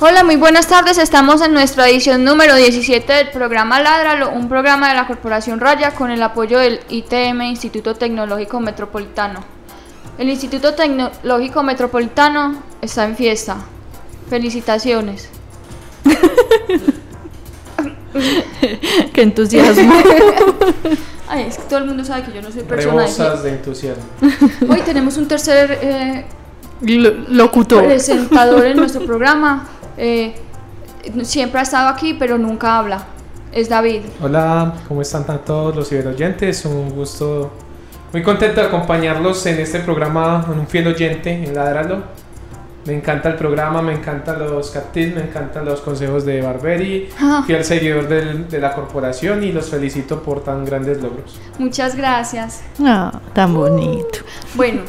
Hola, muy buenas tardes. Estamos en nuestra edición número 17 del programa Ládralo, un programa de la Corporación Raya con el apoyo del ITM, Instituto Tecnológico Metropolitano. El Instituto Tecnológico Metropolitano está en fiesta. Felicitaciones. Qué entusiasmo. Ay, es que todo el mundo sabe que yo no soy persona Rebosas de entusiasmo. Hoy tenemos un tercer eh, Lo- Locutor. presentador en nuestro programa. Eh, siempre ha estado aquí, pero nunca habla. Es David. Hola, ¿cómo están tan todos los ciberoyentes? Un gusto, muy contento de acompañarlos en este programa con un fiel oyente en Ladralo. Me encanta el programa, me encantan los captives, me encantan los consejos de Barberi, Ah. fiel seguidor del- de la corporación y los felicito por tan grandes logros. Muchas gracias. Ah, tan bonito. Bueno,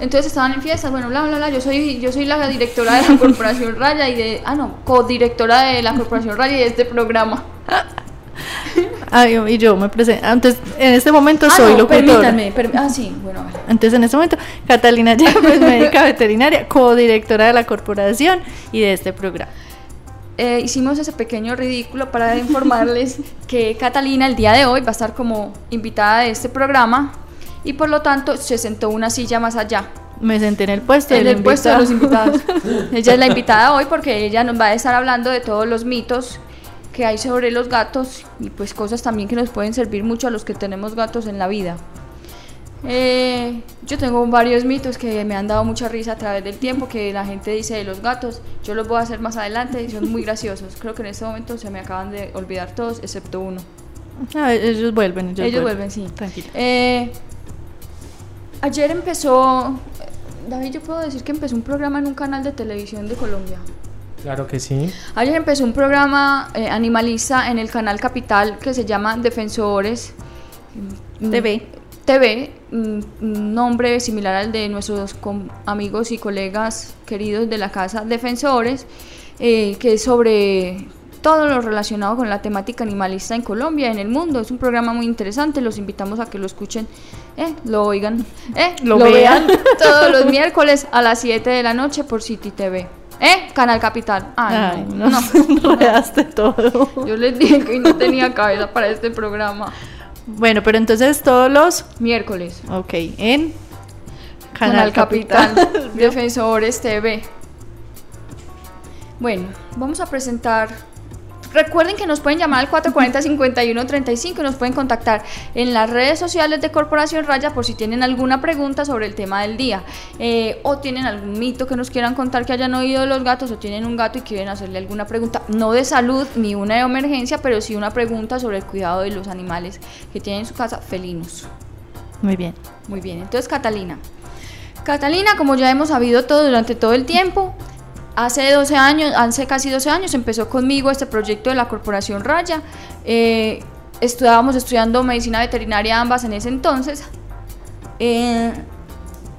entonces estaban en fiestas, bueno, bla, bla, bla. Yo soy, yo soy la directora de la Corporación Raya y de. Ah, no, codirectora de la Corporación Raya y de este programa. Ay, y yo me presento. Antes, en este momento ah, soy no, locutora. permítanme. perm- ah, sí, bueno. Entonces, en este momento, Catalina Yepes, médica veterinaria, codirectora de la corporación y de este programa. Eh, hicimos ese pequeño ridículo para informarles que Catalina el día de hoy va a estar como invitada de este programa y por lo tanto se sentó una silla más allá. Me senté en el puesto en el puesto de los invitado. invitados. ella es la invitada hoy porque ella nos va a estar hablando de todos los mitos que hay sobre los gatos y pues cosas también que nos pueden servir mucho a los que tenemos gatos en la vida. Eh, yo tengo varios mitos que me han dado mucha risa a través del tiempo que la gente dice de los gatos. Yo los voy a hacer más adelante y son muy graciosos. Creo que en este momento se me acaban de olvidar todos excepto uno. Ah, ellos vuelven, ellos, Ellos vuelven, sí. Tranquila. Eh, ayer empezó, David, yo puedo decir que empezó un programa en un canal de televisión de Colombia. Claro que sí. Ayer empezó un programa eh, animalista en el canal Capital que se llama Defensores mm, TV. TV, mm, un nombre similar al de nuestros com- amigos y colegas queridos de la casa Defensores, eh, que es sobre todo lo relacionado con la temática animalista en Colombia, en el mundo. Es un programa muy interesante, los invitamos a que lo escuchen, eh, lo oigan, eh, Lo lo, vean. vean todos los miércoles a las 7 de la noche por City TV. ¿Eh? Canal Capital. Ay, Ay, no, no, no. enredaste todo. Yo les dije que no tenía cabeza para este programa. Bueno, pero entonces todos los. Miércoles. Ok, en. Canal, Capital, Defensores TV. Bueno, vamos a presentar. Recuerden que nos pueden llamar al 440-5135 y nos pueden contactar en las redes sociales de Corporación Raya por si tienen alguna pregunta sobre el tema del día. Eh, o tienen algún mito que nos quieran contar que hayan oído de los gatos o tienen un gato y quieren hacerle alguna pregunta, no de salud ni una de emergencia, pero sí una pregunta sobre el cuidado de los animales que tienen en su casa felinos. Muy bien. Muy bien, entonces Catalina. Catalina, como ya hemos sabido todo durante todo el tiempo, hace 12 años, hace casi 12 años empezó conmigo este proyecto de la Corporación Raya. Eh, estudiábamos estudiando medicina veterinaria ambas en ese entonces. Eh,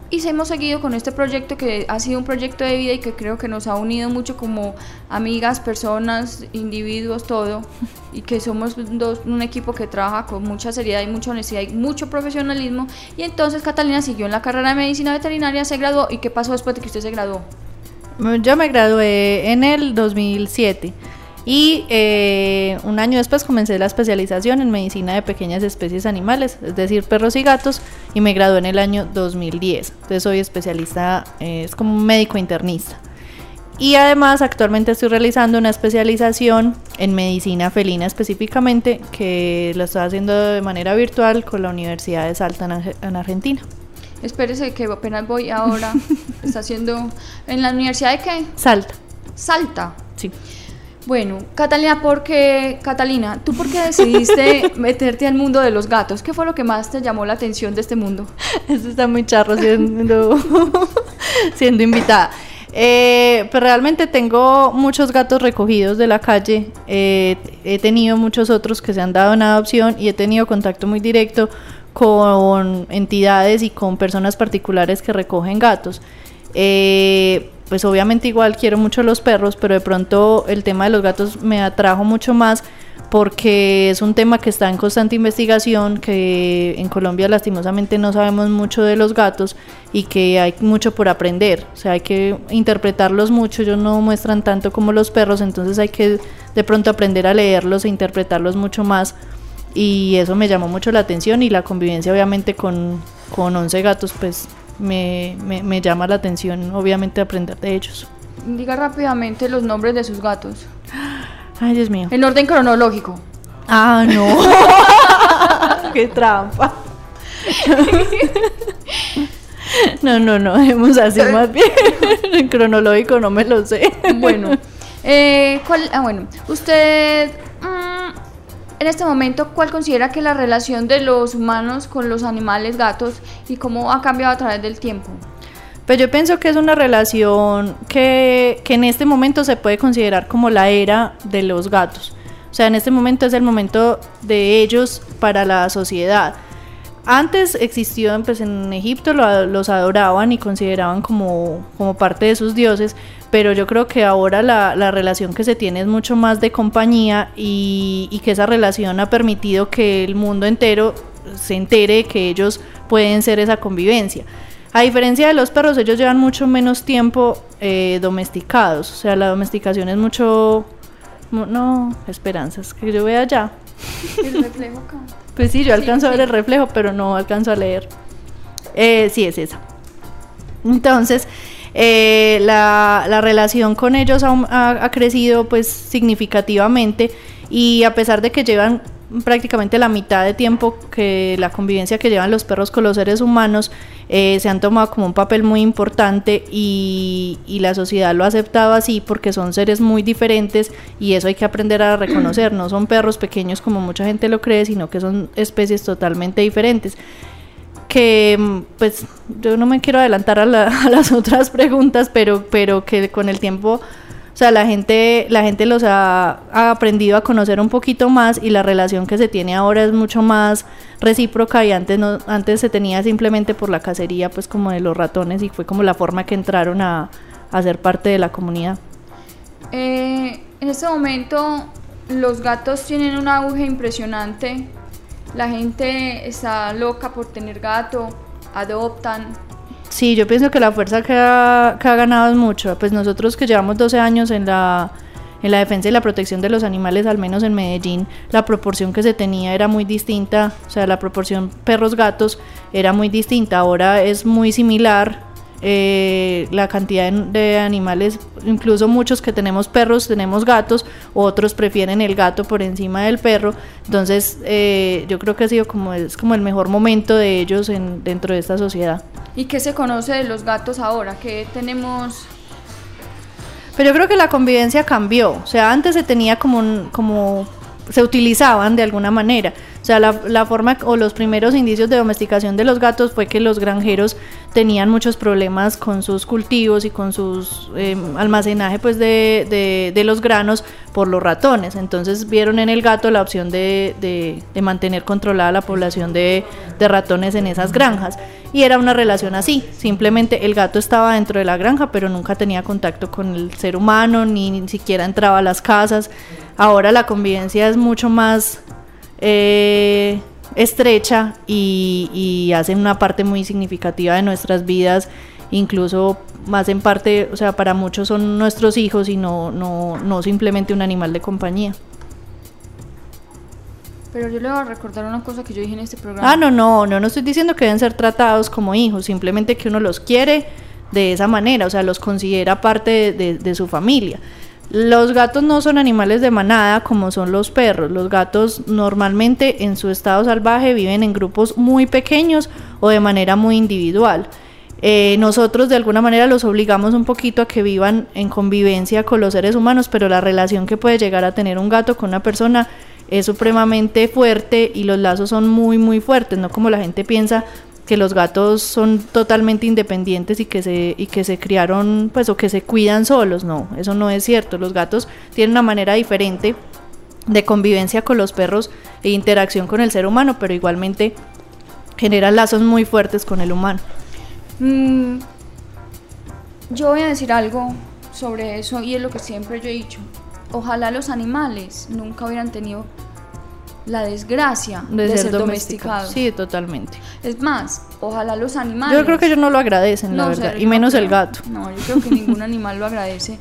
y se hemos seguido con este proyecto que ha sido un proyecto de vida y que creo que nos ha unido mucho como amigas, personas, individuos, todo. Y que somos un equipo que trabaja con mucha seriedad y mucha honestidad y mucho profesionalismo. Y entonces Catalina siguió en la carrera de medicina veterinaria, se graduó. ¿Y qué pasó después de que usted se graduó? Yo me gradué en el 2007 y eh, un año después comencé la especialización en medicina de pequeñas especies animales, es decir, perros y gatos, y me gradué en el año 2010. Entonces soy especialista, eh, es como un médico internista. Y además actualmente estoy realizando una especialización en medicina felina específicamente, que lo estoy haciendo de manera virtual con la Universidad de Salta en, Arge- en Argentina. Espérese que apenas voy ahora. Está haciendo... ¿En la universidad de qué? Salta, Salta. sí. Bueno, Catalina, ¿por qué, Catalina, ¿tú por qué decidiste meterte al mundo de los gatos? ¿Qué fue lo que más te llamó la atención de este mundo? Eso está muy charro siendo, siendo invitada. Eh, pero realmente tengo muchos gatos recogidos de la calle. Eh, he tenido muchos otros que se han dado en adopción y he tenido contacto muy directo con entidades y con personas particulares que recogen gatos. Eh, pues obviamente igual quiero mucho los perros, pero de pronto el tema de los gatos me atrajo mucho más porque es un tema que está en constante investigación, que en Colombia lastimosamente no sabemos mucho de los gatos y que hay mucho por aprender, o sea, hay que interpretarlos mucho, ellos no muestran tanto como los perros, entonces hay que de pronto aprender a leerlos e interpretarlos mucho más y eso me llamó mucho la atención y la convivencia obviamente con, con 11 gatos pues me, me, llama la atención, obviamente, aprender de ellos. Diga rápidamente los nombres de sus gatos. Ay, Dios mío. En orden cronológico. Ah, no. Qué trampa. no, no, no, dejemos así más bien. En cronológico no me lo sé. Bueno. Eh, ¿cuál? Ah, bueno. Usted en este momento, ¿cuál considera que la relación de los humanos con los animales gatos y cómo ha cambiado a través del tiempo? Pues yo pienso que es una relación que, que en este momento se puede considerar como la era de los gatos. O sea, en este momento es el momento de ellos para la sociedad. Antes existió, pues en Egipto los adoraban y consideraban como, como parte de sus dioses, pero yo creo que ahora la, la relación que se tiene es mucho más de compañía y, y, que esa relación ha permitido que el mundo entero se entere que ellos pueden ser esa convivencia. A diferencia de los perros, ellos llevan mucho menos tiempo eh, domesticados, o sea, la domesticación es mucho... No, esperanzas, que yo vea ya. El reflejo acá. Pues sí, yo alcanzo a ver el reflejo, pero no alcanzo a leer. Eh, sí, es esa. Entonces, eh, la, la, relación con ellos ha, crecido pues significativamente y a pesar de que llevan prácticamente la mitad de tiempo que la convivencia que llevan los perros con los seres humanos eh, se han tomado como un papel muy importante y, y, la sociedad lo ha aceptado así porque son seres muy diferentes y eso hay que aprender a reconocer, no son perros pequeños como mucha gente lo cree, sino que son especies totalmente diferentes que pues yo no me quiero adelantar a, a las otras preguntas, pero, pero que con el tiempo o sea, la gente, la gente los ha, aprendido a conocer un poquito más y la relación que se tiene ahora es mucho más recíproca y antes no, antes se tenía simplemente por la cacería, pues como de los ratones y fue como la forma que entraron a, a ser parte de la comunidad. Eh, en este momento los gatos tienen un auge impresionante. La gente está loca por tener gato, adoptan, Sí, yo pienso que la fuerza que ha, ganado es mucho. Pues nosotros que llevamos 12 años en la, en la defensa y la protección de los animales, al menos en Medellín, la proporción que se tenía era muy distinta. O sea, la proporción perros-gatos era muy distinta. Ahora es muy similar eh, la cantidad de, animales, incluso muchos que tenemos perros, tenemos gatos, otros prefieren el gato por encima del perro, entonces eh, yo creo que ha sido como, es como el mejor momento de ellos en, dentro de esta sociedad. ¿Y qué se conoce de los gatos ahora? ¿Qué tenemos? Pero yo creo que la convivencia cambió, o sea, antes se tenía como, un, como se utilizaban de alguna manera. Sea, la, la, forma o los primeros indicios de domesticación de los gatos fue que los granjeros tenían muchos problemas con sus cultivos y con sus eh, almacenaje pues de, de, de, los granos por los ratones. Entonces vieron en el gato la opción de, de mantener controlada la población de, ratones en esas granjas. Y era una relación así, simplemente el gato estaba dentro de la granja, pero nunca tenía contacto con el ser humano, ni, ni siquiera entraba a las casas. Ahora la convivencia es mucho más eh, estrecha y, y hacen una parte muy significativa de nuestras vidas, incluso más en parte, o sea, para muchos son nuestros hijos y no, no, no simplemente un animal de compañía. Pero yo le voy a recordar una cosa que yo dije en este programa. Ah, no, no, no, no estoy diciendo que deben ser tratados como hijos, simplemente que uno los quiere de esa manera, o sea, los considera parte de, de su familia. Los gatos no son animales de manada como son los perros. Los gatos normalmente en su estado salvaje viven en grupos muy pequeños o de manera muy individual. eh, nosotros de alguna manera los obligamos un poquito a que vivan en convivencia con los seres humanos, pero la relación que puede llegar a tener un gato con una persona es supremamente fuerte y los lazos son muy muy fuertes, no como la gente piensa que los gatos son totalmente independientes y que se y que se criaron pues o que se cuidan solos, no, eso no es cierto. Los gatos tienen una manera diferente de convivencia con los perros e interacción con el ser humano, pero igualmente generan lazos muy fuertes con el humano. Mm, yo voy a decir algo sobre eso y es lo que siempre yo he dicho. Ojalá los animales nunca hubieran tenido la desgracia de, ser, domesticados. Sí, totalmente. Es más, ojalá los animales. Yo creo que ellos no lo agradecen, la verdad, y menos el gato. No, yo creo que ningún animal lo agradece.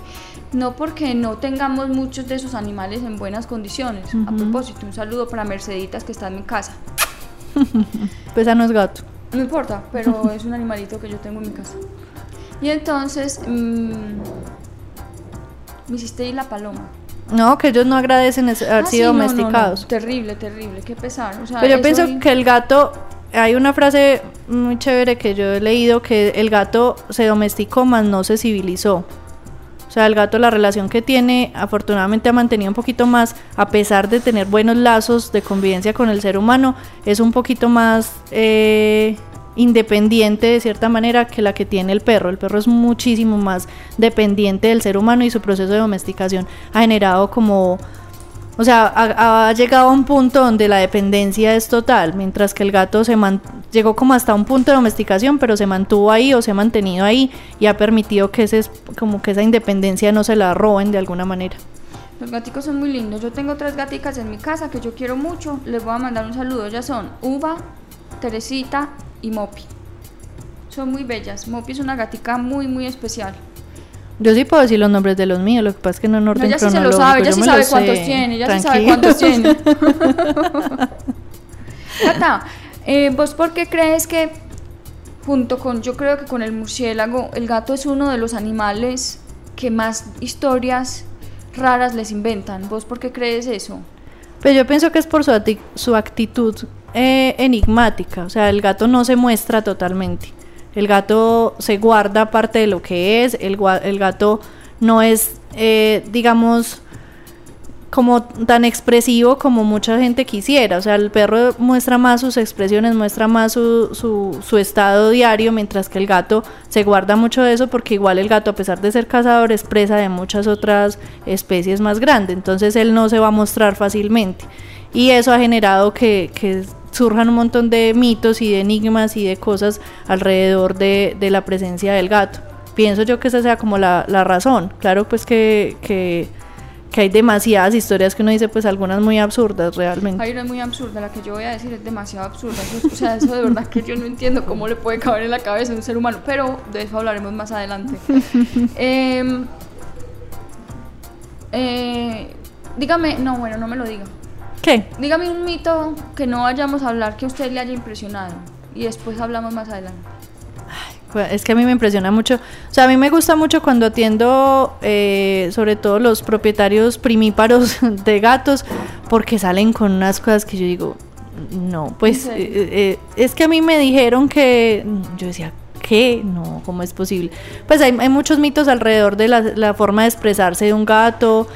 No porque no tengamos muchos de esos animales en buenas condiciones. A propósito, un saludo para Merceditas que está en mi casa. pues no es gato. No importa, pero es un animalito que yo tengo en mi casa. Y entonces mm, me hiciste ir la paloma. No, que ellos no agradecen haber ah, sido domesticados. Terrible, terrible, qué pesar. Pero yo pienso que el gato, hay una frase muy chévere que yo he leído que el gato se domesticó, más no se civilizó. O sea, el gato, la relación que tiene, afortunadamente ha mantenido un poquito más, a pesar de tener buenos lazos de convivencia con el ser humano, es un poquito más eh, independiente de cierta manera que la que tiene el perro. El perro es muchísimo más dependiente del ser humano y su proceso de domesticación ha generado como, o sea, ha, llegado a un punto donde la dependencia es total, mientras que el gato se llegó como hasta un punto de domesticación, pero se mantuvo ahí o se ha mantenido ahí y ha permitido que ese, como que esa independencia no se la roben de alguna manera. Los gaticos son muy lindos. Yo tengo tres gaticas en mi casa que yo quiero mucho. Les voy a mandar un saludo. Ellas son Uva, Teresita y Mopi. Son muy bellas. Mopi es una gatica muy, muy especial. Yo sí puedo decir los nombres de los míos, lo que pasa es que no en orden no, ella sí se lo sabe, ella sí sabe cuántos tiene, ella sí sabe cuántos tiene. Tata, eh, ¿vos por qué crees que junto con, yo creo que con el murciélago, el gato es uno de los animales que más historias raras les inventan? ¿Vos por qué crees eso? Pues yo pienso que es por su, su actitud eh, enigmática, o sea, el gato no se muestra totalmente. El gato se guarda parte de lo que es, el, gato no es, eh, digamos, como tan expresivo como mucha gente quisiera. O sea, el perro muestra más sus expresiones, muestra más su, su, estado diario, mientras que el gato se guarda mucho de eso porque igual el gato, a pesar de ser cazador, es presa de muchas otras especies más grandes. Entonces él no se va a mostrar fácilmente. Y eso ha generado que surjan un montón de mitos y de enigmas y de cosas alrededor de, la presencia del gato. Pienso yo que esa sea como la, razón. Claro, pues que, que, hay demasiadas historias que uno dice, pues algunas muy absurdas realmente. Hay una muy absurda, la que yo voy a decir es demasiado absurda. o sea, eso de verdad que yo no entiendo cómo le puede caber en la cabeza a un ser humano, pero de eso hablaremos más adelante. Em, eh, dígame, no, bueno, no me lo diga. ¿Qué? Dígame un mito que no vayamos a hablar que a usted le haya impresionado y después hablamos más adelante. Es que a mí me impresiona mucho. O sea, a mí me gusta mucho cuando atiendo, eh, sobre todo los propietarios primíparos de gatos, porque salen con unas cosas que yo digo, no, pues eh, eh, es que a mí me dijeron que, yo decía, ¿qué? No, ¿cómo es posible? Pues hay, muchos mitos alrededor de la, la, forma de expresarse de un gato,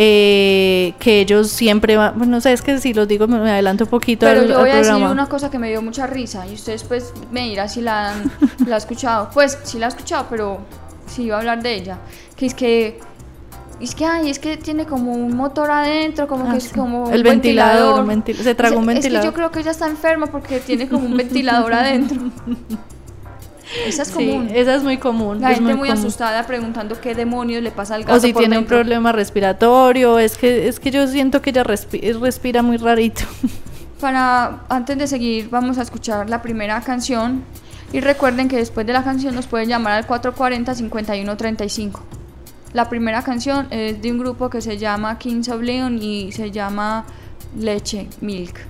eh, que ellos siempre van, bueno, no sé, es que si los digo me adelanto un poquito Pero yo voy a decir una cosa que me dio mucha risa y ustedes pues me dirán si la han, la escuchado. Pues sí la he escuchado, pero sí iba a hablar de ella. Que es que es que ay, es que tiene como un motor adentro, como que ah, es como el ventilador, se tragó un ventilador. Es que yo creo que ella está enferma porque tiene como un ventilador adentro. Esa es común. esa es muy común. La gente muy, asustada preguntando qué demonios le pasa al gato. O si tiene un problema respiratorio. Es que, es que yo siento que ella respira muy rarito. Para, antes de seguir, vamos a escuchar la primera canción. Y recuerden que después de la canción nos pueden llamar al 440-5135. La primera canción es de un grupo que se llama Kings of Leon y se llama Leche Milk.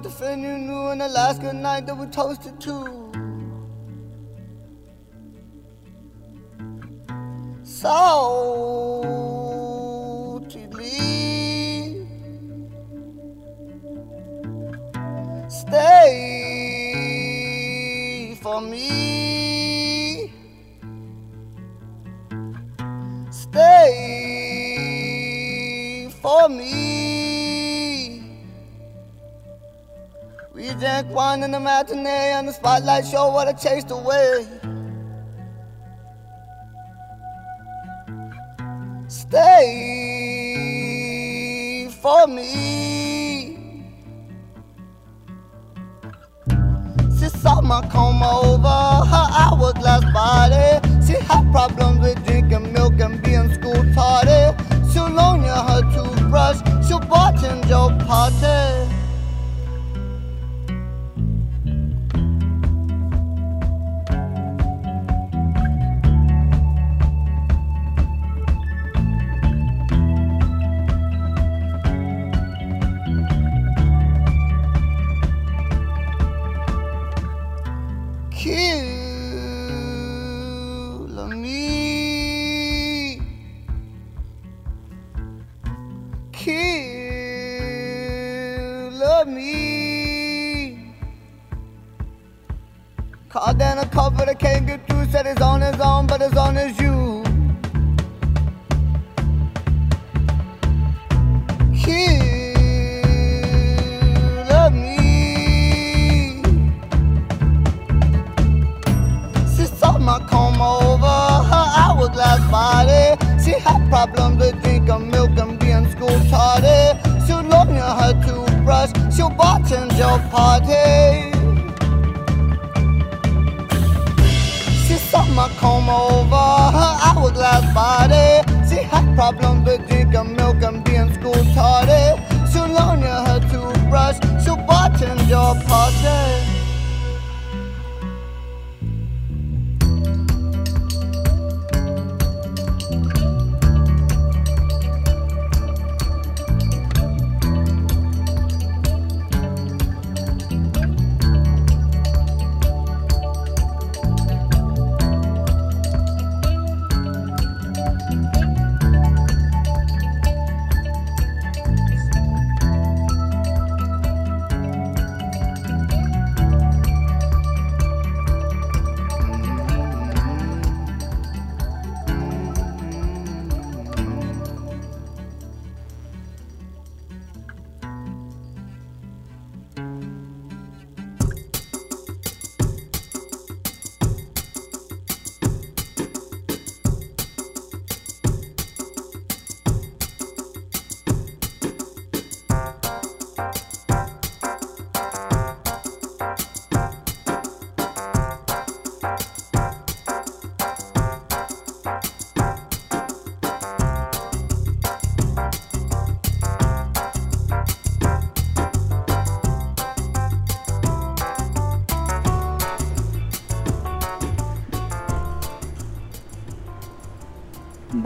About the friend you knew in Alaska night that we toasted to. Matinee and the spotlight show what I chased away. Kill me. Kill me. Called down a couple that can't get through, said it's on his own, but as on as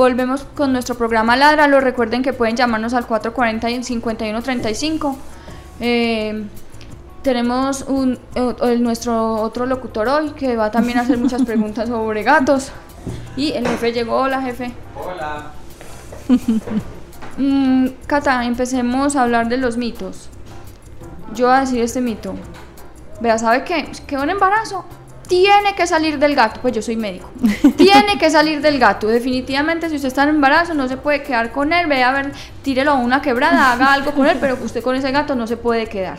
Volvemos con nuestro programa Ladralo. Recuerden que pueden llamarnos al 440-5135. Eh, tenemos un, o- el- nuestro otro locutor hoy que va también a hacer muchas preguntas sobre gatos. Y el jefe llegó. Hola, jefe. Hola. Mm, Cata, empecemos a hablar de los mitos. Yo voy a decir este mito. Vea, ¿sabe qué? Que un embarazo tiene que salir del gato. Pues yo soy médico. tiene que salir del gato. Definitivamente, si usted está en embarazo, no se puede quedar con él. Vea, a ver, tírelo a una quebrada, haga algo con él, pero usted con ese gato no se puede quedar.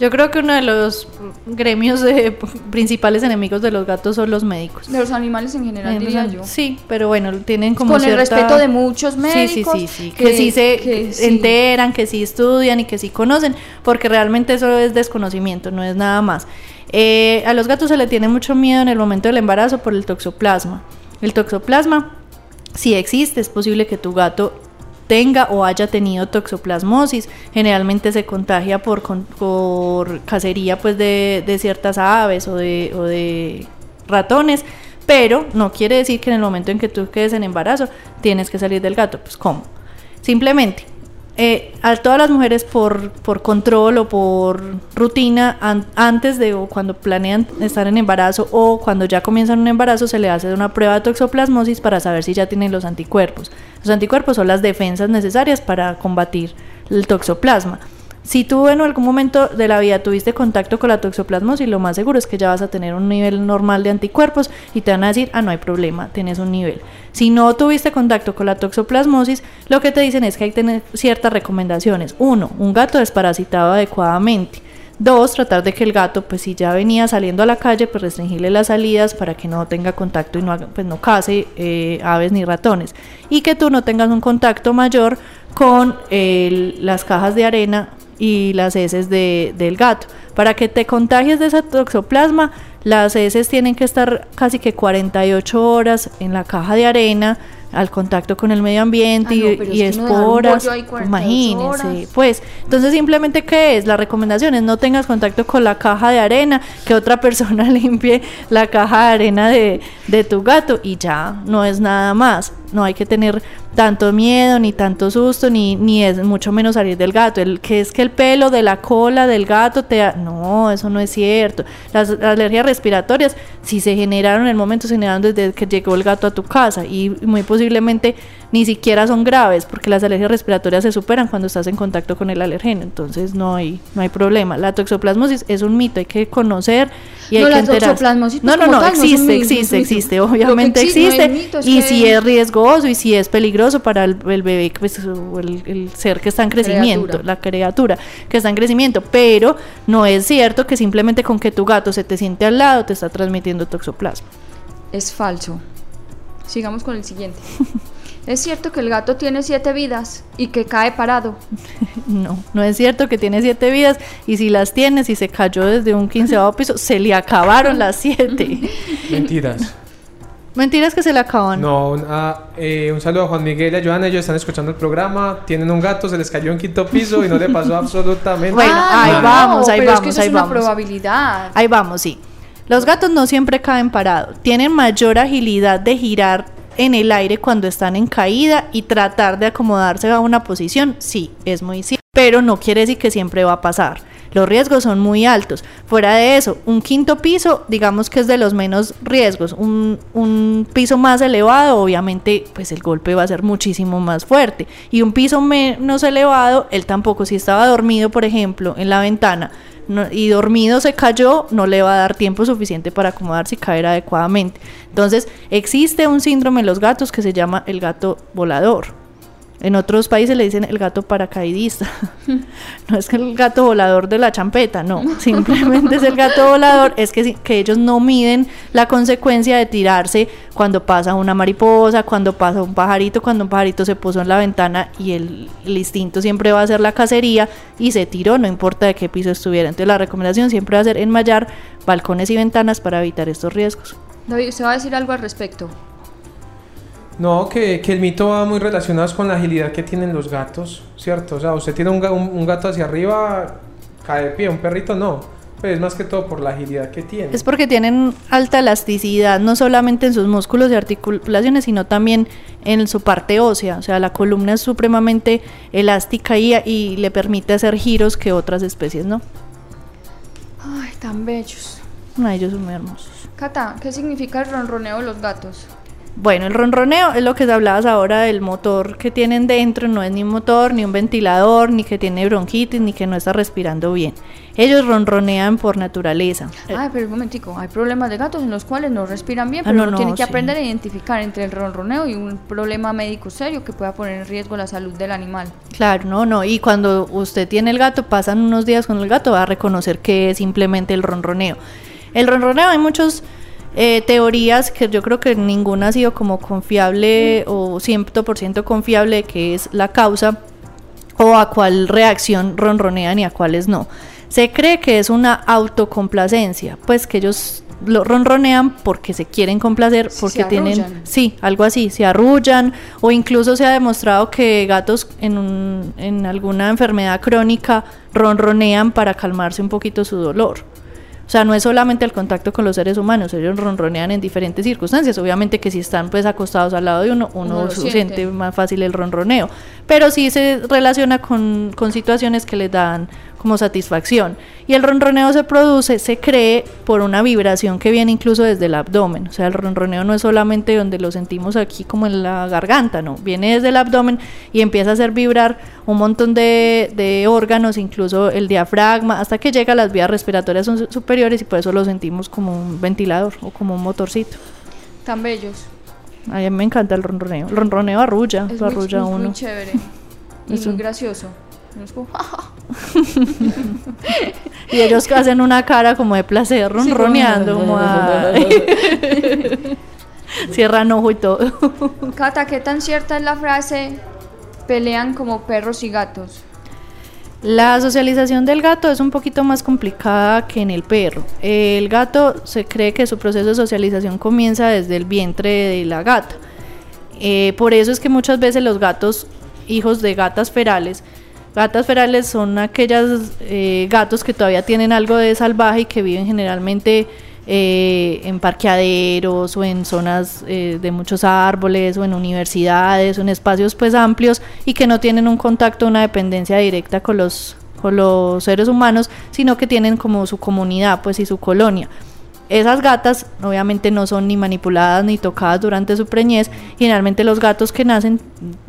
Yo creo que uno de los gremios de- principales enemigos de los gatos son los médicos. De los animales en general, diría yo. Sí, pero bueno, tienen como Con el respeto de muchos médicos. Sí, sí, sí, sí, que, sí se que sí. enteran, que sí estudian y que sí conocen, porque realmente eso es desconocimiento, no es nada más. Eh, a los gatos se le tiene mucho miedo en el momento del embarazo por el toxoplasma. El toxoplasma, si existe, es posible que tu gato tenga o haya tenido toxoplasmosis. Generalmente se contagia por, por cacería pues de, de ciertas aves o de, o de ratones, pero no quiere decir que en el momento en que tú quedes en embarazo tienes que salir del gato. Pues ¿cómo? Simplemente, eh, a todas las mujeres por, por control o por rutina, an- antes de o cuando planean estar en embarazo o cuando ya comienzan un embarazo, se le hace una prueba de toxoplasmosis para saber si ya tienen los anticuerpos. Los anticuerpos son las defensas necesarias para combatir el toxoplasma. Si tú en algún momento de la vida tuviste contacto con la toxoplasmosis, lo más seguro es que ya vas a tener un nivel normal de anticuerpos y te van a decir, ah, no hay problema, tienes un nivel. Si no tuviste contacto con la toxoplasmosis, lo que te dicen es que hay que tener ciertas recomendaciones. Uno, un gato desparasitado adecuadamente. Dos, tratar de que el gato, pues si ya venía saliendo a la calle, pues restringirle las salidas para que no tenga contacto y no, pues, no case eh, aves ni ratones. Y que tú no tengas un contacto mayor con las cajas de arena y las heces de- del gato. Para que te contagies de esa toxoplasma, las heces tienen que estar casi que 48 horas en la caja de arena al contacto con el medio ambiente Ah, no, y- es que esporas. bollo ahí 48 Imagínense, pues. Entonces, simplemente, ¿qué es? La recomendación es no tengas contacto con la caja de arena, que otra persona limpie la caja de arena de, de tu gato y ya, no es nada más. No hay que tener tanto miedo, ni tanto susto, ni, ni es mucho menos salir del gato. El que es que el pelo de la cola del gato te da- No, eso no es cierto. Las alergias respiratorias, si se generaron en el momento, se generaron desde que llegó el gato a tu casa y muy posiblemente ni siquiera son graves porque las alergias respiratorias se superan cuando estás en contacto con el alergeno, entonces no hay no hay problema. La toxoplasmosis es un mito, hay que conocer y hay No, que la enterarse. toxoplasmosis, No, no, no, tal, existe, existe, mito. existe, obviamente existe, y que- si es riesgoso y si es peligroso para el, el bebé pues, o el, el ser que está en crecimiento, Criatura. la criatura que está en crecimiento, pero no es cierto que simplemente con que tu gato se te siente al lado te está transmitiendo toxoplasma. Es falso. Sigamos con el siguiente. es cierto que el gato tiene siete vidas y que cae parado. No, no es cierto que tiene siete vidas y si las tiene, si se cayó desde un quinceavo piso, se le acabaron las siete. Mentiras. Mentiras que se le acaban. No, un, ah, eh, un saludo a Juan Miguel y a Joana, ellos están escuchando el programa, tienen un gato, se les cayó en quinto piso y no le pasó absolutamente Bueno, Ah, ahí no, vamos, ahí pero es vamos, que eso ahí es una vamos. probabilidad. Ahí vamos, sí. Los gatos no siempre caen parados, tienen mayor agilidad de girar en el aire cuando están en caída y tratar de acomodarse a una posición, sí, es muy cierto, pero no quiere decir que siempre va a pasar. Los riesgos son muy altos. Fuera de eso, un quinto piso, digamos que es de los menos riesgos. Un, un piso más elevado, obviamente, pues el golpe va a ser muchísimo más fuerte. Y un piso menos elevado, él tampoco, si estaba dormido, por ejemplo, en la ventana, y dormido se cayó, no le va a dar tiempo suficiente para acomodarse y caer adecuadamente. Entonces, existe un síndrome en los gatos que se llama el gato volador. En otros países le dicen el gato paracaidista. No es que el gato volador de la champeta, no. Simplemente es el gato volador. Es que, que ellos no miden la consecuencia de tirarse cuando pasa una mariposa, cuando pasa un pajarito, cuando un pajarito se puso en la ventana y el, el instinto siempre va a ser la cacería y se tiró, no importa de qué piso estuviera. Entonces la recomendación siempre va a ser enmayar balcones y ventanas para evitar estos riesgos. David, ¿usted va a decir algo al respecto? No, que, que el mito va muy relacionado con la agilidad que tienen los gatos, ¿cierto? O sea, usted tiene un, un- un gato hacia arriba, cae de pie, un perrito no. Pero es más que todo por la agilidad que tiene. Es porque tienen alta elasticidad, no solamente en sus músculos y articulaciones, sino también en su parte ósea. O sea, la columna es supremamente elástica y, y le permite hacer giros que otras especies no. Ay, tan bellos. No, ellos son muy hermosos. Cata, ¿qué significa el ronroneo de los gatos? Bueno, el ronroneo es lo que hablabas ahora del motor que tienen dentro, no es ni un motor, ni un ventilador, ni que tiene bronquitis, ni que no está respirando bien. Ellos ronronean por naturaleza. Ay, pero un momentico, hay problemas de gatos en los cuales no respiran bien, Ah, pero no, uno no, tiene que sí. aprender a identificar entre el ronroneo y un problema médico serio que pueda poner en riesgo la salud del animal. Claro, no, no. Y cuando usted tiene el gato, pasan unos días con el gato, va a reconocer que es simplemente el ronroneo. El ronroneo, hay muchas teorías que yo creo que ninguna ha sido como confiable o 100% confiable que es la causa o a cuál reacción ronronean y a cuáles no. Se cree que es una autocomplacencia, pues que ellos lo ronronean porque se quieren complacer, porque tienen, sí, algo así, se arrullan o incluso se ha demostrado que gatos en, un- en alguna enfermedad crónica ronronean para calmarse un poquito su dolor. O sea, no es solamente el contacto con los seres humanos, ellos ronronean en diferentes circunstancias. Obviamente que si están pues acostados al lado de uno, uno, Uno siente. siente más fácil el ronroneo. Pero sí se relaciona con, con situaciones que les dan como satisfacción. Y el ronroneo se produce, se cree por una vibración que viene incluso desde el abdomen. O sea, el ronroneo no es solamente donde lo sentimos aquí como en la garganta, no. Viene desde el abdomen y empieza a hacer vibrar un montón de, de órganos, incluso el diafragma, hasta que llega a las vías respiratorias superiores y por eso lo sentimos como un ventilador o como un motorcito. Tan bellos. A mí me encanta el ronroneo. El ronroneo arrulla, Es lo muy, arrulla muy- uno. muy chévere. Y Es muy un- gracioso. No es como, Y ellos hacen una cara como de placer, ronroneando. Cierran ojo y todo. Cata, ¿qué tan cierta es la frase pelean como perros y gatos? La socialización del gato es un poquito más complicada que en el perro. El gato se cree que su proceso de socialización comienza desde el vientre de la gata. Eh, por eso es que muchas veces los gatos, hijos de gatas ferales, gatas ferales son aquellos gatos que todavía tienen algo de salvaje y que viven generalmente eh, en parqueaderos o en zonas eh, de muchos árboles o en universidades o en espacios pues amplios y que no tienen un contacto, una dependencia directa con los, con los seres humanos, sino que tienen como su comunidad pues y su colonia. Esas gatas obviamente no son ni manipuladas ni tocadas durante su preñez. Generalmente los gatos que nacen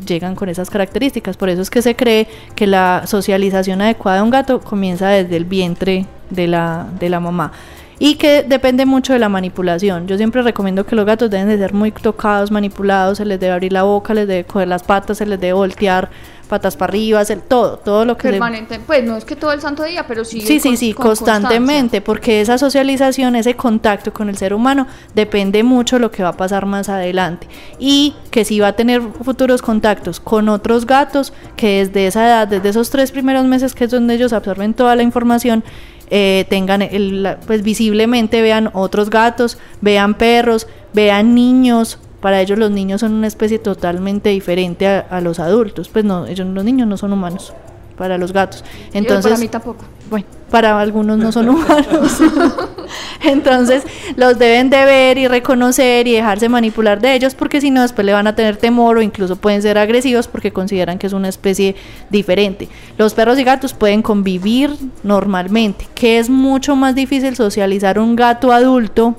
llegan con esas características. Por eso es que se cree que la socialización adecuada de un gato comienza desde el vientre de la, de la mamá. Y que depende mucho de la manipulación. Yo siempre recomiendo que los gatos deben de ser muy tocados, manipulados, se les debe abrir la boca, les debe coger las patas, se les debe voltear patas para arriba, hacer todo, todo lo que se- Permanente. Pues no es que todo el santo día, pero sí. Sí, sí, con- sí, con constantemente, porque esa socialización, ese contacto con el ser humano, depende mucho de lo que va a pasar más adelante. Y que si va a tener futuros contactos con otros gatos, que desde esa edad, desde esos tres primeros meses, que es donde ellos absorben toda la información, eh, tengan, el- pues visiblemente vean otros gatos, vean perros, vean niños. Para ellos los niños son una especie totalmente diferente a, a los adultos. Pues no, ellos los niños no son humanos para los gatos. Entonces, para mí tampoco. Bueno, para algunos no son humanos. Entonces los deben de ver y reconocer y dejarse manipular de ellos porque si no después le van a tener temor o incluso pueden ser agresivos porque consideran que es una especie diferente. Los perros y gatos pueden convivir normalmente, que es mucho más difícil socializar un gato adulto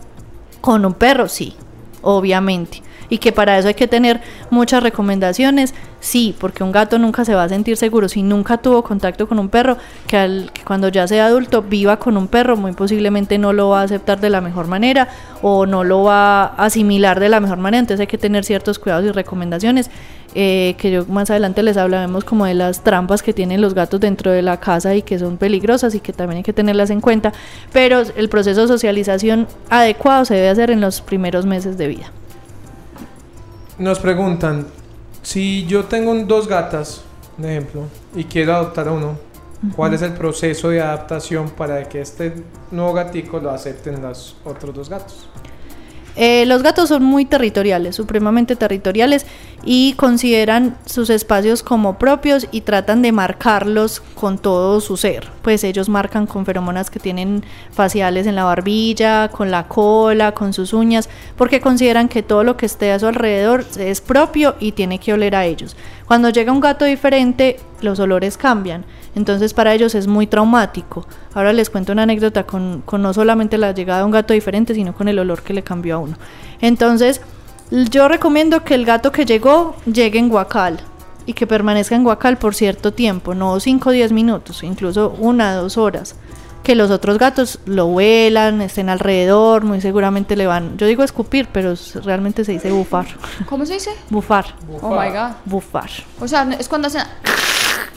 con un perro, sí, obviamente. Y que para eso hay que tener muchas recomendaciones, sí, porque un gato nunca se va a sentir seguro si nunca tuvo contacto con un perro, que, al- que cuando ya sea adulto viva con un perro, muy posiblemente no lo va a aceptar de la mejor manera o no lo va a asimilar de la mejor manera. Entonces hay que tener ciertos cuidados y recomendaciones. eh, que yo más adelante les hablaremos como de las trampas que tienen los gatos dentro de la casa y que son peligrosas y que también hay que tenerlas en cuenta. Pero el proceso de socialización adecuado se debe hacer en los primeros meses de vida. Nos preguntan, si yo tengo un- dos gatas, un ejemplo, y quiero adoptar a uno, ¿cuál es el proceso de adaptación para que este nuevo gatico lo acepten los otros dos gatos? Eh, los gatos son muy territoriales, supremamente territoriales y consideran sus espacios como propios y tratan de marcarlos con todo su ser. Pues ellos marcan con feromonas que tienen faciales en la barbilla, con la cola, con sus uñas, porque consideran que todo lo que esté a su alrededor es propio y tiene que oler a ellos. Cuando llega un gato diferente, los olores cambian. Entonces para ellos es muy traumático. Ahora les cuento una anécdota con, con no solamente la llegada de un gato diferente, sino con el olor que le cambió a uno. Entonces yo recomiendo que el gato que llegó llegue en guacal y que permanezca en guacal por cierto tiempo, no 5 o 10 minutos, incluso una, dos horas. Que los otros gatos lo vuelan, estén alrededor, muy seguramente le van, yo digo escupir, pero realmente se dice bufar. ¿Cómo se dice? Bufar, Oh my god. bufar. O sea, es cuando hacen.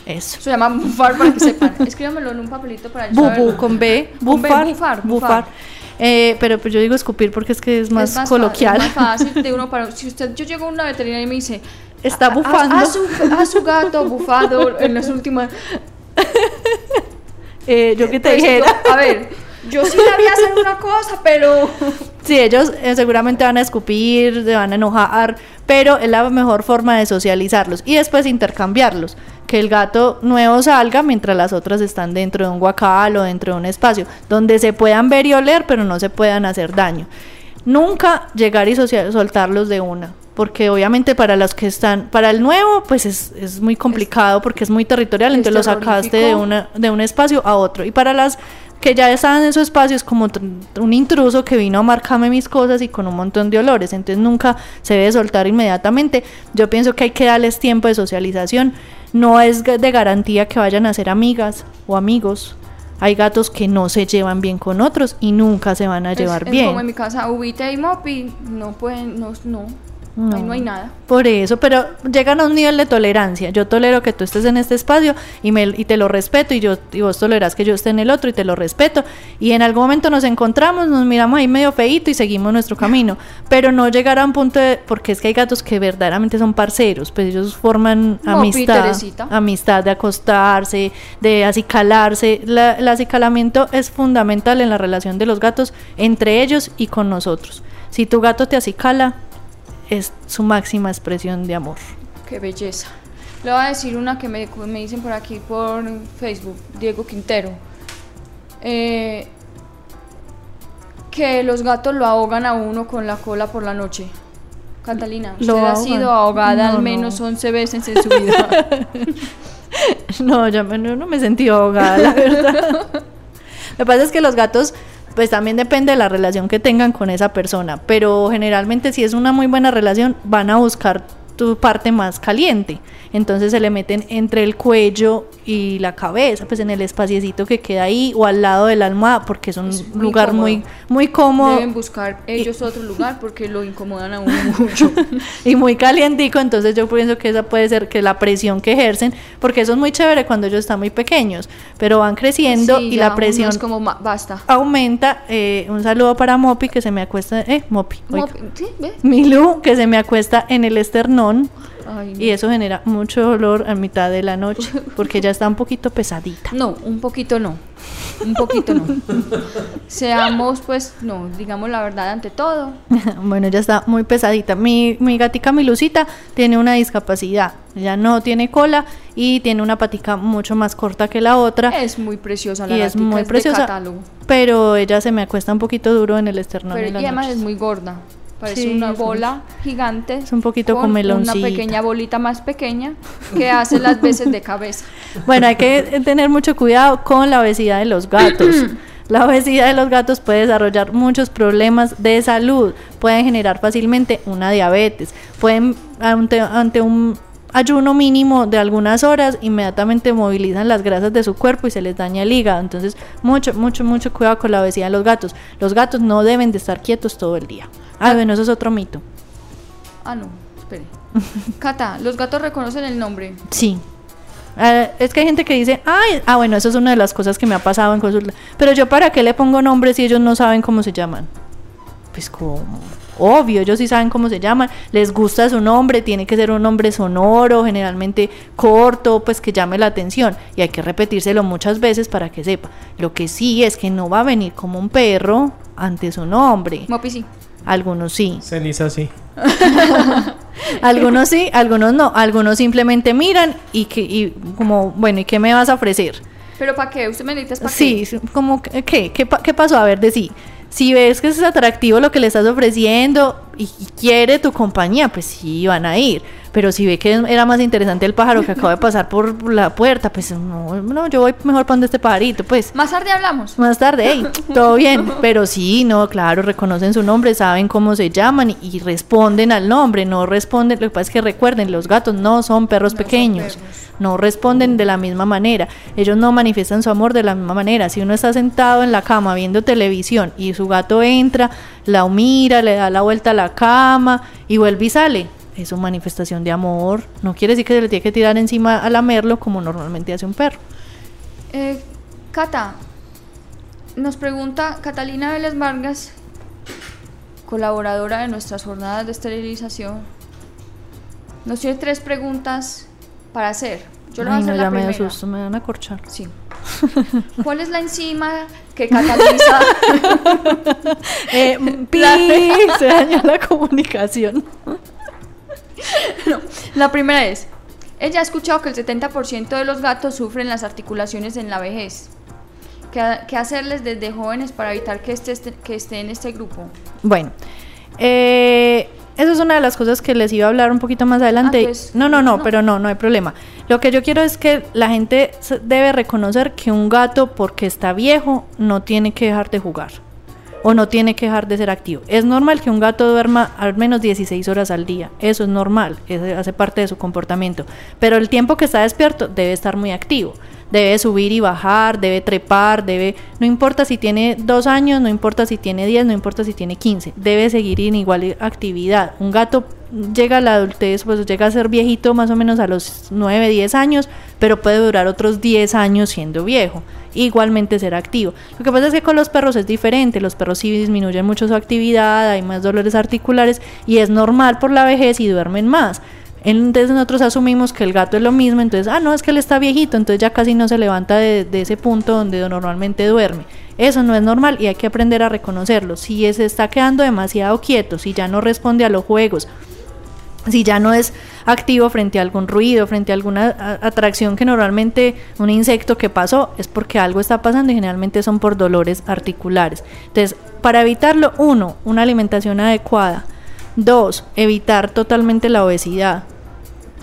Eso. Se llama bufar para que sepan. Escríbamelo en un papelito para yo Bu, bu, saberlo. con B, Con B, bufar, bufar, bufar. bufar. Eh, pero pues yo digo escupir porque es que es más, Es coloquial. Es más fácil de uno para. Si usted, yo llego a una veterinaria y me dice. Está "A- a- bufando". A, su, a su gato bufado en las últimas. Eh, yo que te Pues, dijera. yo- a ver, Yo sí sabía hacer una cosa, pero Sí, ellos eh, seguramente van a escupir, se van a enojar, pero es la mejor forma de socializarlos y después intercambiarlos. Que el gato nuevo salga mientras las otras están dentro de un guacal o dentro de un espacio donde se puedan ver y oler, pero no se puedan hacer daño. Nunca llegar y soltarlos de una. Porque obviamente para los que están, para el nuevo, pues es, es muy complicado porque es muy territorial, es entonces lo sacaste de, una, de un espacio a otro. Y para las que ya estaban en su espacio es como un intruso que vino a marcarme mis cosas y con un montón de olores, entonces nunca se debe soltar inmediatamente. Yo pienso que hay que darles tiempo de socialización, no es de garantía que vayan a ser amigas o amigos. Hay gatos que no se llevan bien con otros y nunca se van a es- llevar es bien. como en mi casa, Ubita y Mopi, no pueden, no, no, No. ahí no hay nada. Por eso, pero llegan a un nivel de tolerancia. Yo tolero que tú estés en este espacio y, me, y te lo respeto y, yo, y vos tolerás que yo esté en el otro y te lo respeto. Y en algún momento nos encontramos, nos miramos ahí medio feíto y seguimos nuestro camino. Pero no llegar a un punto de... Porque es que hay gatos que verdaderamente son parceros, pues ellos forman amistad. Amistad de acostarse, de acicalarse. La- el acicalamiento es fundamental en la relación de los gatos entre ellos y con nosotros. Si tu gato te acicala, es su máxima expresión de amor. Qué belleza. Le voy a decir una que me, me dicen por aquí por Facebook, Diego Quintero. Eh, que los gatos lo ahogan a uno con la cola por la noche. Catalina, usted ¿Lo ha sido ahogada No, al menos no. 11 veces en su vida. No, yo no, no me sentí ahogada, la verdad. Lo que pasa es que los gatos, pues también depende de la relación que tengan con esa persona, pero generalmente si es una muy buena relación, van a buscar tu parte más caliente. Entonces se le meten entre el cuello y la cabeza, pues en el espaciecito que queda ahí o al lado de la almohada, porque es un Es muy lugar cómodo. muy, muy cómodo. Deben buscar ellos otro lugar porque lo incomodan a uno mucho. y muy calientico, entonces yo pienso que esa puede ser que la presión que ejercen, porque eso es muy chévere cuando ellos están muy pequeños, pero van creciendo Sí, y la presión como basta. aumenta. eh, un saludo para Mopi que se me acuesta, eh, Mopi. Como- ¿sí? Que se me acuesta en el esternón Ay, no. y eso genera mucho dolor a mitad de la noche porque ya está un poquito pesadita. No, un poquito no. Un poquito no. Seamos, pues, no, digamos la verdad ante todo. bueno, ya está muy pesadita. Mi, mi gatica Milucita tiene una discapacidad. Ella no tiene cola y tiene una patica mucho más corta que la otra. Es muy preciosa la y es muy preciosa. catálogo. Pero ella se me acuesta un poquito duro en el esternón. Pero, en las y además noches. es muy gorda. Parece Sí, una bola gigante. Es un poquito con una pequeña bolita más pequeña que hace las veces de cabeza. Bueno, hay que tener mucho cuidado con la obesidad de los gatos. La obesidad de los gatos puede desarrollar muchos problemas de salud, pueden generar fácilmente una diabetes, pueden ante, ante un ayuno mínimo de algunas horas inmediatamente movilizan las grasas de su cuerpo y se les daña el hígado. Entonces, mucho, mucho, mucho cuidado con la obesidad de los gatos. Los gatos no deben de estar quietos todo el día. Ah, bueno, eso es otro mito. Ah, no, espere. Cata, los gatos reconocen el nombre. Sí. Ah, es que hay gente que dice, ay, ah, bueno, eso es una de las cosas que me ha pasado en consulta. Pero yo, ¿para qué le pongo nombres si ellos no saben cómo se llaman? Pues como, obvio, ellos sí saben cómo se llaman, les gusta su nombre, tiene que ser un nombre sonoro, generalmente corto, pues que llame la atención. Y hay que repetírselo muchas veces para que sepa. Lo que sí es que no va a venir como un perro ante su nombre. Mopi sí. Algunos sí. Ceniza sí. Algunos sí, algunos no. Algunos simplemente miran y que y como, bueno, ¿y qué me vas a ofrecer? ¿Pero para qué? ¿Usted me dice para Sí, sí, como que- ¿qué? ¿Qué, pa- qué pasó? A ver, de sí. Si ves que es atractivo lo que le estás ofreciendo y, quiere tu compañía, pues sí, van a ir. Pero si ve que era más interesante el pájaro que acaba de pasar por la puerta, pues no, no yo voy mejor para donde este pajarito, pues. Más tarde hablamos. Más tarde, hey, todo bien. Pero sí, no, claro, reconocen su nombre, saben cómo se llaman y, responden al nombre. No responden, lo que pasa es que recuerden, los gatos no son perros No son pequeños. perros. No responden de la misma manera. Ellos no manifiestan su amor de la misma manera. Si uno está sentado en la cama viendo televisión y su gato entra, la mira, le da la vuelta a la cama y vuelve y sale. Es una manifestación de amor. No quiere decir que se le tiene que tirar encima a lamerlo como normalmente hace un perro. Eh, Cata, nos pregunta Catalina Vélez Vargas, colaboradora de nuestras jornadas de esterilización. Nos tiene tres preguntas para hacer. Yo le voy a hacer no, la ya me primera. susto, me van a corchar. Sí. ¿Cuál es la enzima que cataliza? Eh, pi, se dañó la comunicación. la primera es, ella ha escuchado que el 70% de los gatos sufren las articulaciones en la vejez. ¿Qué, ha- qué hacerles desde jóvenes para evitar que esté, este- que esté en este grupo? Bueno, eh, eso es una de las cosas que les iba a hablar un poquito más adelante. Ah, pues, no, no, no, no. pero no, no hay problema. Lo que yo quiero es que la gente debe reconocer que un gato, porque está viejo, no tiene que dejar de jugar. O no tiene que dejar de ser activo. Es normal que un gato duerma al menos 16 horas al día. Eso es normal, eso hace parte de su comportamiento. Pero el tiempo que está despierto debe estar muy activo. Debe subir y bajar, debe trepar, debe... No importa si tiene dos años, no importa si tiene 10, no importa si tiene 15. Debe seguir en igual actividad. Un gato llega a la adultez, pues llega a ser viejito más o menos a los 9, 10 años, pero puede durar otros 10 años siendo viejo. Igualmente ser activo. Lo que pasa es que con los perros es diferente. Los perros sí disminuyen mucho su actividad, hay más dolores articulares y es normal por la vejez y duermen más. Entonces nosotros asumimos que el gato es lo mismo, entonces, ah, no, es que él está viejito, entonces ya casi no se levanta de, ese punto donde normalmente duerme. Eso no es normal y hay que aprender a reconocerlo. Si se está quedando demasiado quieto, si ya no responde a los juegos, si ya no es activo frente a algún ruido, frente a alguna atracción que normalmente un insecto que pasó, es porque algo está pasando y generalmente son por dolores articulares. Entonces, para evitarlo, uno, una alimentación adecuada. Dos, evitar totalmente la obesidad.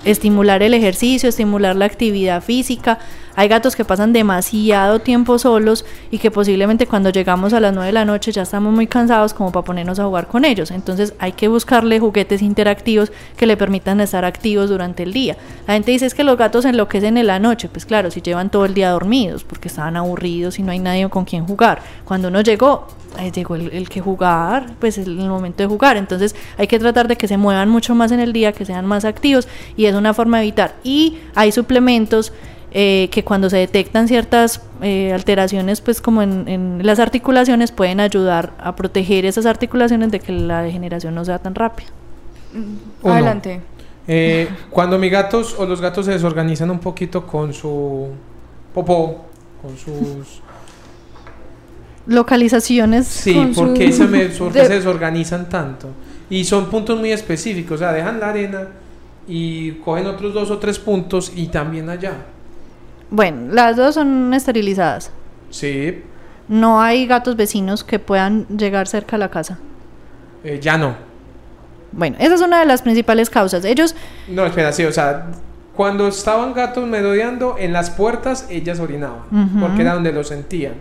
Estimular el ejercicio, estimular la actividad física. Hay gatos que pasan demasiado tiempo solos y que posiblemente cuando llegamos a las 9 de la noche ya estamos muy cansados como para ponernos a jugar con ellos. Entonces hay que buscarle juguetes interactivos que le permitan estar activos durante el día. La gente dice es que los gatos enloquecen en la noche. Pues claro, si llevan todo el día dormidos porque estaban aburridos y no hay nadie con quien jugar. Cuando uno llegó, llegó el que jugar, pues es el momento de jugar. Entonces hay que tratar de que se muevan mucho más en el día, que sean más activos y es una forma de evitar. Y hay suplementos eh, que cuando se detectan ciertas eh, alteraciones, pues como en, en las articulaciones, pueden ayudar a proteger esas articulaciones de que la degeneración no sea tan rápida. Uno. Adelante. Eh, cuando mis gatos o los gatos se desorganizan un poquito con su popó, con sus... Localizaciones. Sí, Con ¿por su- qué se, me, de- se desorganizan tanto? Y son puntos muy específicos, o sea, dejan la arena y cogen otros dos o tres puntos y también allá. Bueno, las dos son esterilizadas. Sí, No hay gatos vecinos que puedan llegar cerca a la casa. eh, ya no. Bueno, esa es una de las principales causas. Ellos No, espera, sí, o sea, cuando estaban gatos merodeando en las puertas, ellas orinaban, porque era donde lo sentían.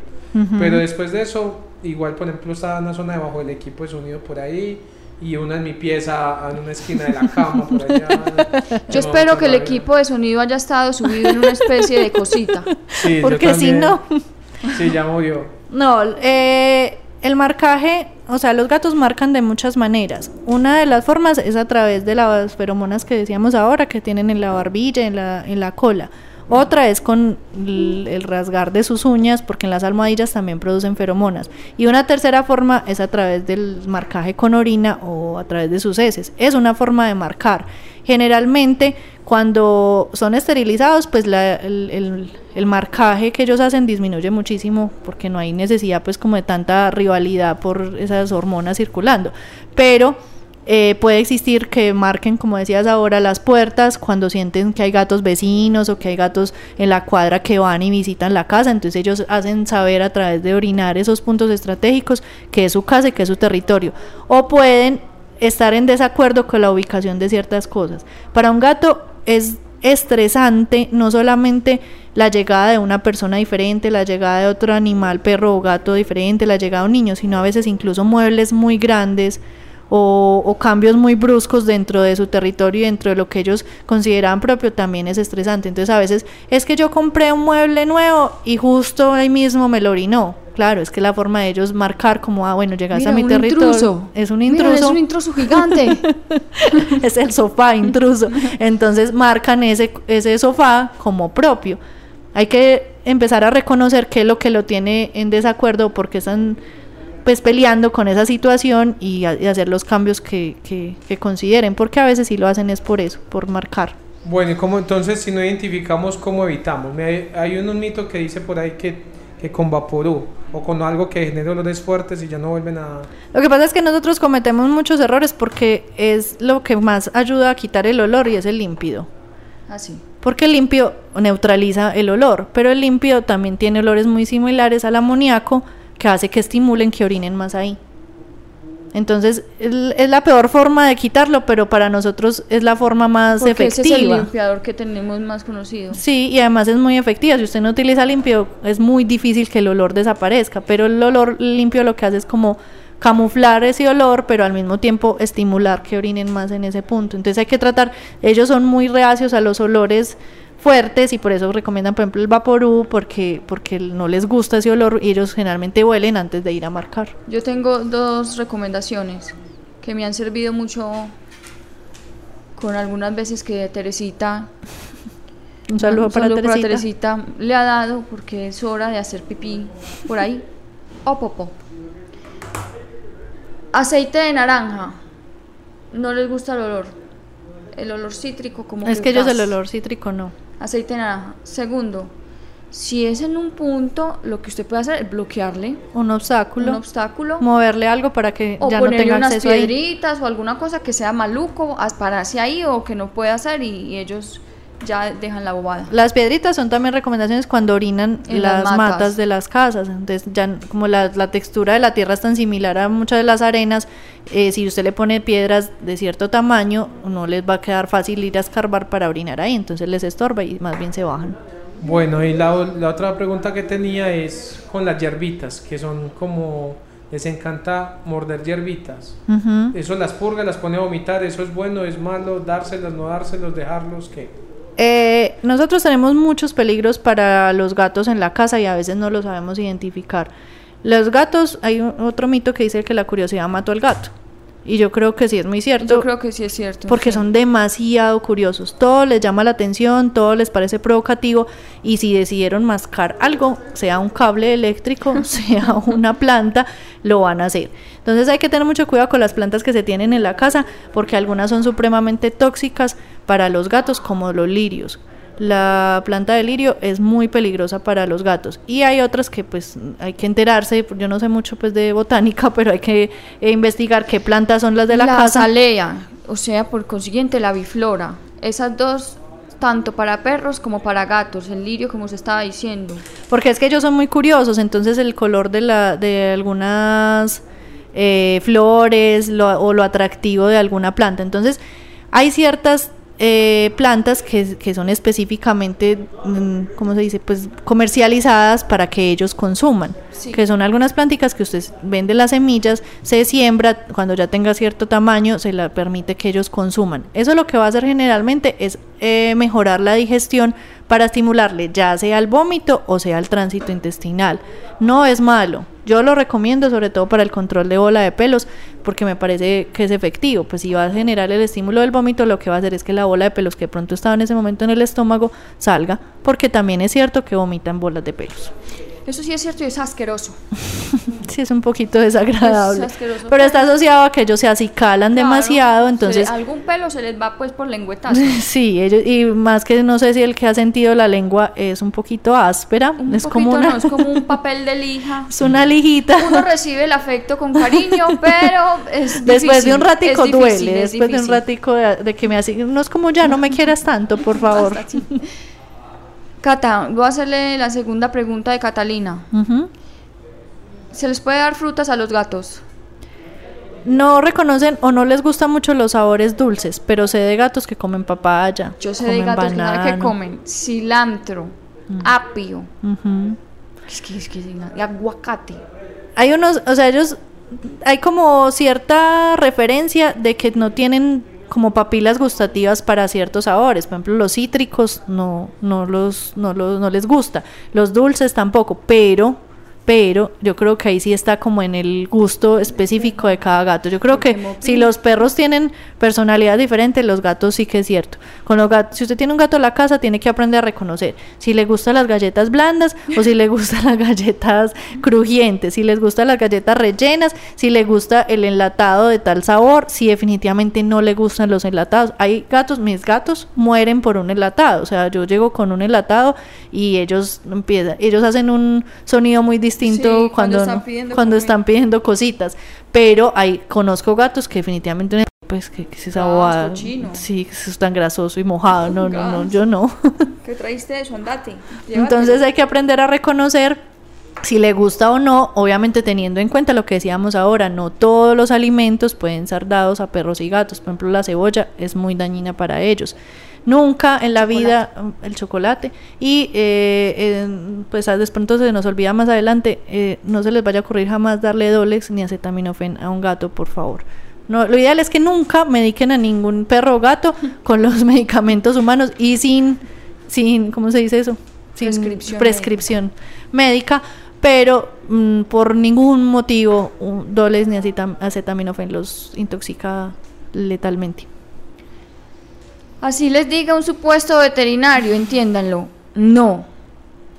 Pero después de eso, igual, por ejemplo, estaba una zona debajo del equipo de sonido por ahí y una en mi pieza, en una esquina de la cama por allá. Yo espero que el equipo de sonido haya estado subido en una especie de cosita. Sí, Porque si no, Sí, ya murió. no, eh, el marcaje, o sea, los gatos marcan de muchas maneras. Una de las formas es a través de las feromonas que decíamos ahora, que tienen en la barbilla, en la, en la cola. Otra es con el, rasgar de sus uñas, porque en las almohadillas también producen feromonas. Y una tercera forma es a través del marcaje con orina o a través de sus heces. Es una forma de marcar. Generalmente, cuando son esterilizados, pues el, el- el marcaje que ellos hacen disminuye muchísimo porque no hay necesidad pues como de tanta rivalidad por esas hormonas circulando. Pero eh, puede existir que marquen, como decías ahora, las puertas cuando sienten que hay gatos vecinos o que hay gatos en la cuadra que van y visitan la casa. Entonces ellos hacen saber a través de orinar esos puntos estratégicos que es su casa y que es su territorio. O pueden estar en desacuerdo con la ubicación de ciertas cosas. Para un gato es estresante no solamente la llegada de una persona diferente, la llegada de otro animal, perro o gato diferente, la llegada de un niño, sino a veces incluso muebles muy grandes o, o cambios muy bruscos dentro de su territorio y dentro de lo que ellos consideran propio también es estresante. Entonces a veces es que yo compré un mueble nuevo y justo ahí mismo me lo orinó. Claro, es que la forma de ellos marcar como, ah, bueno, llegaste Mira, a mi un territorio. intruso. Es un Mira, intruso. es un intruso gigante. es el sofá intruso. Entonces marcan ese, ese sofá como propio. Hay que empezar a reconocer qué es lo que lo tiene en desacuerdo, porque están pues peleando con esa situación y, a- y hacer los cambios que, que- que consideren, porque a veces sí lo hacen es por eso, por marcar. Bueno, ¿y cómo entonces si no identificamos cómo evitamos? Me hay, hay un, un mito que dice por ahí que, que con vaporú o con algo que genere olores fuertes y ya no vuelven a... Lo que pasa es que nosotros cometemos muchos errores porque es lo que más ayuda a quitar el olor y es el límpido. Así. Porque el limpio neutraliza el olor, pero el limpio también tiene olores muy similares al amoníaco que hace que estimulen que orinen más ahí. Entonces es la peor forma de quitarlo, pero para nosotros es la forma más Porque ese es el efectiva. limpiador que tenemos más conocido. Sí, y además es muy efectiva. Si usted no utiliza limpio, es muy difícil que el olor desaparezca, pero el olor limpio lo que hace es como camuflar ese olor, pero al mismo tiempo estimular que orinen más en ese punto. Entonces hay que tratar, ellos son muy reacios a los olores fuertes y por eso recomiendan por ejemplo el vaporú porque porque no les gusta ese olor y ellos generalmente huelen antes de ir a marcar. Yo tengo dos recomendaciones que me han servido mucho con algunas veces que Teresita, Un saludo, un para, saludo Teresita. Teresita le ha dado porque es hora de hacer pipí por ahí o popó. Aceite de naranja. No les gusta el olor. El olor cítrico como Es que ellos el olor cítrico no. Aceite de naranja. Segundo, si es en un punto, lo que usted puede hacer es bloquearle Un obstáculo. un obstáculo moverle algo para que o ya no tenga unas acceso ahí. piedritas o alguna cosa que sea maluco, a pararse ahí o que no pueda hacer y, y ellos ya dejan la bobada. Las piedritas son también recomendaciones cuando orinan En las, las matas. matas. de las casas. Entonces, ya como la, la textura de la tierra es tan similar a muchas de las arenas, eh, si usted le pone piedras de cierto tamaño, no les va a quedar fácil ir a escarbar para orinar ahí. Entonces les estorba y más bien se bajan. Bueno, y la, la otra pregunta que tenía es con las hierbitas, que son como... Les encanta morder hierbitas. Eso las purga, las pone a vomitar, eso es bueno, es malo, dárselas, no dárselos, dejarlos, ¿qué? Eh, nosotros tenemos muchos peligros para los gatos en la casa y a veces no los sabemos identificar. Los gatos, hay un- otro mito que dice que la curiosidad mató al gato. Y yo creo que sí es muy cierto. Yo creo que sí es cierto. porque sí. son demasiado curiosos. Todo les llama la atención, todo les parece provocativo y si decidieron mascar algo, sea un cable eléctrico, sea una planta, lo van a hacer. Entonces hay que tener mucho cuidado con las plantas que se tienen en la casa porque algunas son supremamente tóxicas para los gatos como los lirios. La planta de lirio es muy peligrosa para los gatos y hay otras que pues hay que enterarse, yo no sé mucho pues de botánica, pero hay que eh, investigar qué plantas son las de la, la casa. azalea, o sea, por consiguiente la biflora. Esas dos, tanto para perros como para gatos, el lirio como se estaba diciendo. Porque es que ellos son muy curiosos, entonces el color de, la, de algunas eh, flores lo- o lo atractivo de alguna planta. Entonces hay ciertas eh, plantas que, que son específicamente, mm, ¿cómo se dice? Pues comercializadas para que ellos consuman. Sí. Que son algunas planticas que usted vende las semillas, se siembra, cuando ya tenga cierto tamaño, se la permite que ellos consuman. Eso lo que va a hacer generalmente es eh, mejorar la digestión para estimularle ya sea el vómito o sea el tránsito intestinal. No es malo. Yo lo recomiendo sobre todo para el control de bola de pelos porque me parece que es efectivo. Pues si va a generar el estímulo del vómito, lo que va a hacer es que la bola de pelos que pronto estaba en ese momento en el estómago salga porque también es cierto que vomitan bolas de pelos. Eso sí es cierto y es asqueroso. Sí, es un poquito desagradable. Es pero está asociado a que ellos se acicalan demasiado, Claro, entonces... se- algún pelo se les va pues por lengüetazo. Sí, ellos, y más que no sé si el que ha sentido la lengua es un poquito áspera, Un es poquito, como una, no, es como un papel de lija. es una lijita. Uno recibe el afecto con cariño, pero es Después de un ratico difícil, duele, es después de un ratico de, de que me así, no es como ya, no me quieras tanto, por favor. Cata, voy a hacerle la segunda pregunta de Catalina. Ujú. ¿Se les puede dar frutas a los gatos? No reconocen o no les gustan mucho los sabores dulces, pero sé de gatos que comen papaya. Yo sé de gatos que, ¿sabe qué banano. comen cilantro, apio, Ujú. es que, es que y aguacate. Hay unos, o sea, ellos, hay como cierta referencia de que no tienen como papilas gustativas para ciertos sabores. Por ejemplo, los cítricos no, no, los, no, los, no les gusta. Los dulces tampoco, pero, pero yo creo que ahí sí está como en el gusto específico de cada gato. Yo creo que si los perros tienen personalidad diferente, los gatos sí que es cierto. Con los gatos, si usted tiene un gato en la casa, tiene que aprender a reconocer si le gustan las galletas blandas o si le gustan las galletas crujientes, si les gustan las galletas rellenas, si le gusta el enlatado de tal sabor, si definitivamente no le gustan los enlatados. Hay gatos, mis gatos mueren por un enlatado, o sea, yo llego con un enlatado y ellos empiezan, ellos hacen un sonido muy distinto distinto Sí, cuando cuando, están pidiendo cuando comida. están pidiendo cositas. Pero hay, conozco gatos que definitivamente, pues, que, que es esa bobada. cochino. Sí, que es tan grasoso y mojado. No, no, no, yo no. ¿Qué traíste de eso? Andate. Entonces hay que aprender a reconocer si le gusta o no, obviamente teniendo en cuenta lo que decíamos ahora, no todos los alimentos pueden ser dados a perros y gatos. Por ejemplo, la cebolla es muy dañina para ellos. Nunca en la vida mm, el chocolate y eh, pues a- de pronto se nos olvida más adelante, eh, no se les vaya a ocurrir jamás darle Dolex ni acetaminofén a un gato, por favor. No, lo ideal es que nunca mediquen a ningún perro o gato con los medicamentos humanos y sin, sin ¿cómo se dice eso? Sin Prescripción prescripción médica, pero mm, por ningún motivo un Dolex ni acetam- acetaminofén los intoxica letalmente. Así les diga un supuesto veterinario, entiéndanlo. No.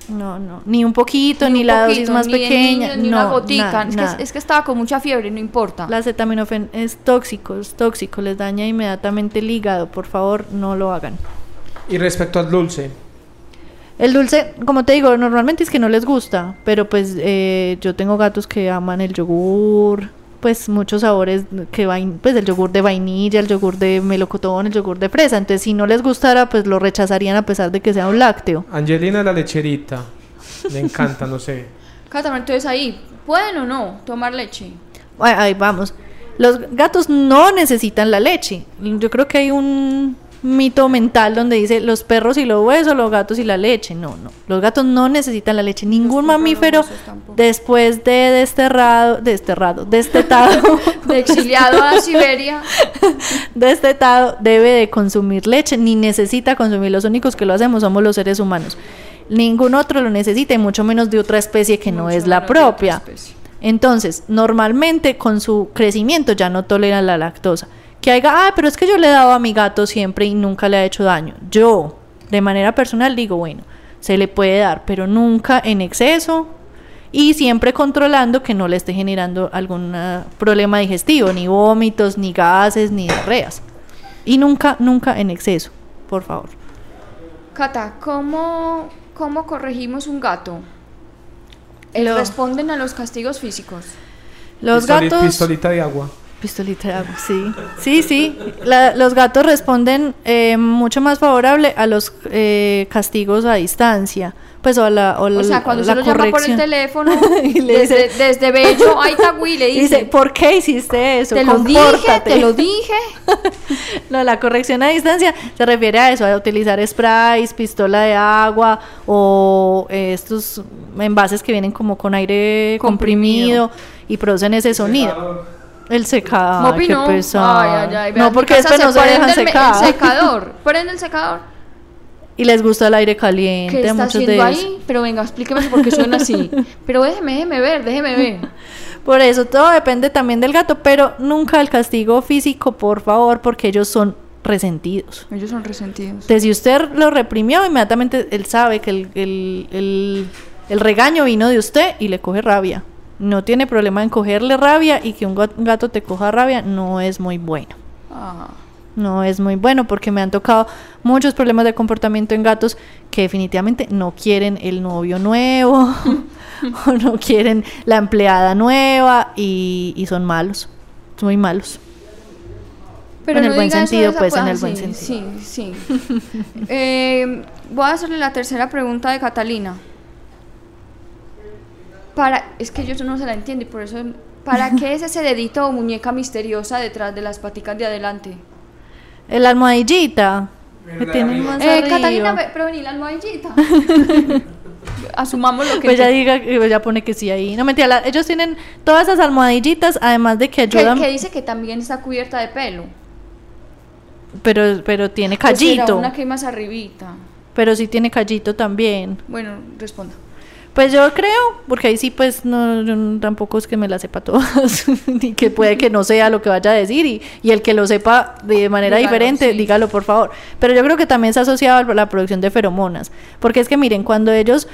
No, no, ni un poquito, ni, un la poquito, dosis más ni de pequeña, niños, ni no, una gotica. nada, es, que, es que estaba con mucha fiebre, no importa. La acetaminofén es tóxico, es tóxico, les daña inmediatamente el hígado, por favor, no lo hagan. Y respecto al dulce, El dulce, como te digo, normalmente es que no les gusta, pero pues eh, yo tengo gatos que aman el yogur, pues muchos sabores que vain pues el yogur de vainilla, el yogur de melocotón, el yogur de fresa, entonces si no les gustara, pues lo rechazarían a pesar de que sea un lácteo. Angelina la lecherita. Le encanta, no sé. Cátame, entonces ahí, ¿pueden o no tomar leche? Ahí, ahí vamos. Los gatos no necesitan la leche. Yo creo que hay un mito mental donde dice los perros y los huesos, los gatos y la leche. No, no. Los gatos no necesitan la leche. Ningún mamífero después de desterrado, desterrado, destetado, De exiliado a Siberia. destetado debe de consumir leche, ni necesita consumir. Los únicos que lo hacemos somos los seres humanos. Ningún otro lo necesita y mucho menos de otra especie que no es la propia. Entonces, normalmente con su crecimiento ya no toleran la lactosa. Que haya, ah, pero es que yo le he dado a mi gato siempre y nunca le ha hecho daño. Yo, de manera personal, digo, bueno, se le puede dar, pero nunca en exceso y siempre controlando que no le esté generando algún ah, problema digestivo, ni vómitos, ni gases, ni diarreas. Y nunca, nunca en exceso, por favor. Cata, ¿cómo, ¿cómo corregimos un gato? Eh, Lo- Responden a los castigos físicos. Los Pistoli- gatos... Pistolita de agua. Pistolita de agua, sí. Sí, sí. La- los gatos responden eh, mucho más favorable a los eh, castigos a distancia. Pues o a la, o O la- sea, cuando la se lo llama por el teléfono, Y le desde, dice- desde Bello a Itagüí le dice, Dice, ¿por qué hiciste eso? te lo dije, Compórtate". te lo dije. No, la corrección a distancia se refiere a eso, a utilizar sprays, pistola de agua o eh, estos envases que vienen como con aire comprimido, Comprimido. y producen ese sonido. El secador, Mopi no. Ay, ay, ay, vean, no, porque después no se dejan secar. El secador. Prende el secador. Y les gusta el aire ¿Qué caliente está muchos de ellos. Pero venga, explíqueme por qué suena así. Pero déjeme, déjeme ver, déjeme ver. Por eso todo depende también del gato, pero nunca el castigo físico, por favor, porque ellos son resentidos. Ellos son resentidos. Entonces, si usted lo reprimió, inmediatamente él sabe que el, el- el- el regaño vino de usted y le coge rabia. No tiene problema en cogerle rabia y que un gat- un gato te coja rabia no es muy bueno. Ah. No es muy bueno porque me han tocado muchos problemas de comportamiento en gatos que definitivamente no quieren el novio nuevo o no quieren la empleada nueva y, y son malos, muy malos. En el buen sentido, pues, en el buen sí, sentido. Sí, sí. Eh, voy a hacerle la tercera pregunta de Catalina. Para, es que yo no se la entiendo y por eso, ¿para qué es ese dedito o muñeca misteriosa detrás de las paticas de adelante? El almohadillita que tienen más Eh, arriba. Catalina, pero vení la almohadillita. Asumamos lo que Pues ya te- diga, pues ya pone que sí ahí. No mentira, la- ellos tienen todas esas almohadillitas, además de que ayudan, que dice que también está cubierta de pelo. pero pero tiene ¿O será callito, una que hay más arribita. pero sí tiene callito también. Bueno, responda. Pues yo creo, porque ahí sí, pues no, yo tampoco es que me la sepa todas, ni que puede que no sea lo que vaya a decir, y, y el que lo sepa de manera Dígalo, diferente, sí. dígalo por favor. Pero yo creo que también está asociado a la producción de feromonas, porque es que miren, cuando ellos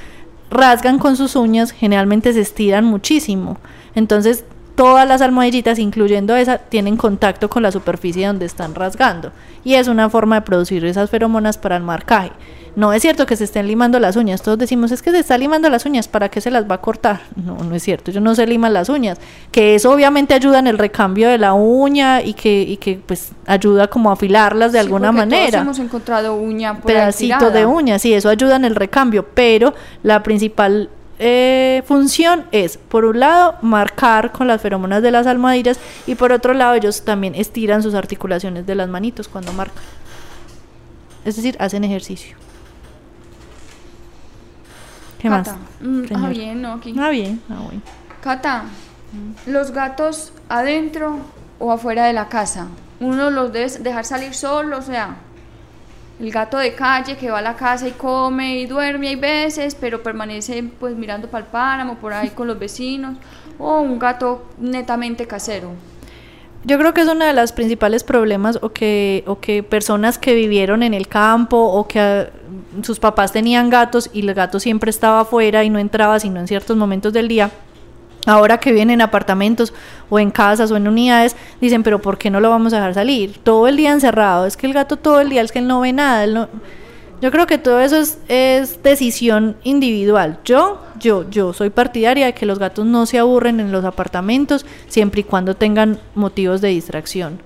rasgan con sus uñas, generalmente se estiran muchísimo. Entonces, todas las almohadillitas, incluyendo esa, tienen contacto con la superficie donde están rasgando. Y es una forma de producir esas feromonas para el marcaje. No es cierto que se estén limando las uñas. Todos decimos, es que se está limando las uñas, ¿para qué se las va a cortar? No, no es cierto. Yo no se liman las uñas. Que eso obviamente ayuda en el recambio de la uña y que, y que pues ayuda como a afilarlas de Sí, alguna porque todos manera hemos encontrado uña por pedacito de uña, sí, eso ayuda en el recambio, pero la principal eh, función es, por un lado, marcar con las feromonas de las almohadillas y por otro lado, ellos también estiran sus articulaciones de las manitos cuando marcan. Es decir, hacen ejercicio. ¿Qué más? Cata, mm, ah, bien, no, aquí. Ah, bien. Ah, bueno. Cata, los gatos adentro o afuera de la casa. Uno los debe dejar salir solo, o sea, el gato de calle que va a la casa y come y duerme hay veces, pero permanece pues mirando para el páramo, por ahí con los vecinos, o un gato netamente casero. Yo creo que es uno de los principales problemas o que, o que personas que vivieron en el campo o que sus papás tenían gatos y el gato siempre estaba afuera y no entraba sino en ciertos momentos del día. Ahora que viven en apartamentos o en casas o en unidades, dicen, pero ¿por qué no lo vamos a dejar salir? Todo el día encerrado, es que el gato todo el día, es que él no ve nada. él no- Yo creo que todo eso es, es decisión individual. Yo, yo, yo soy partidaria de que los gatos no se aburren en los apartamentos siempre y cuando tengan motivos de distracción.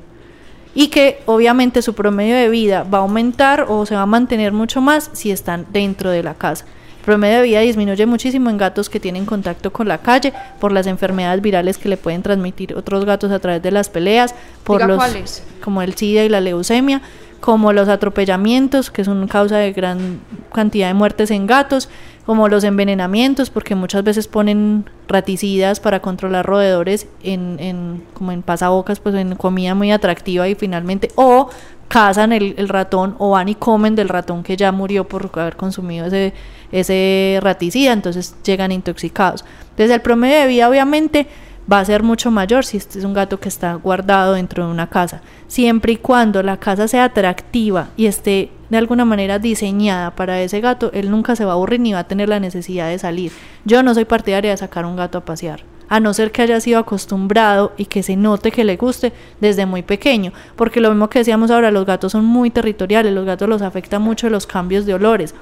Y que obviamente su promedio de vida va a aumentar o se va a mantener mucho más si están dentro de la casa. El promedio de vida disminuye muchísimo en gatos que tienen contacto con la calle por las enfermedades virales que le pueden transmitir otros gatos a través de las peleas, por los cuáles. como el SIDA y la leucemia, como los atropellamientos, que son causa de gran cantidad de muertes en gatos, como los envenenamientos, porque muchas veces ponen raticidas para controlar roedores en, en como en pasabocas, pues en comida muy atractiva y finalmente, o cazan el, el ratón o van y comen del ratón que ya murió por haber consumido ese, ese raticida, entonces llegan intoxicados. Entonces el promedio de vida obviamente va a ser mucho mayor si este es un gato que está guardado dentro de una casa, siempre y cuando la casa sea atractiva y esté de alguna manera diseñada para ese gato, él nunca se va a aburrir ni va a tener la necesidad de salir. Yo no soy partidaria de sacar un gato a pasear, a no ser que haya sido acostumbrado y que se note que le guste desde muy pequeño, porque lo mismo que decíamos ahora, los gatos son muy territoriales, los gatos los afecta mucho los cambios de olores.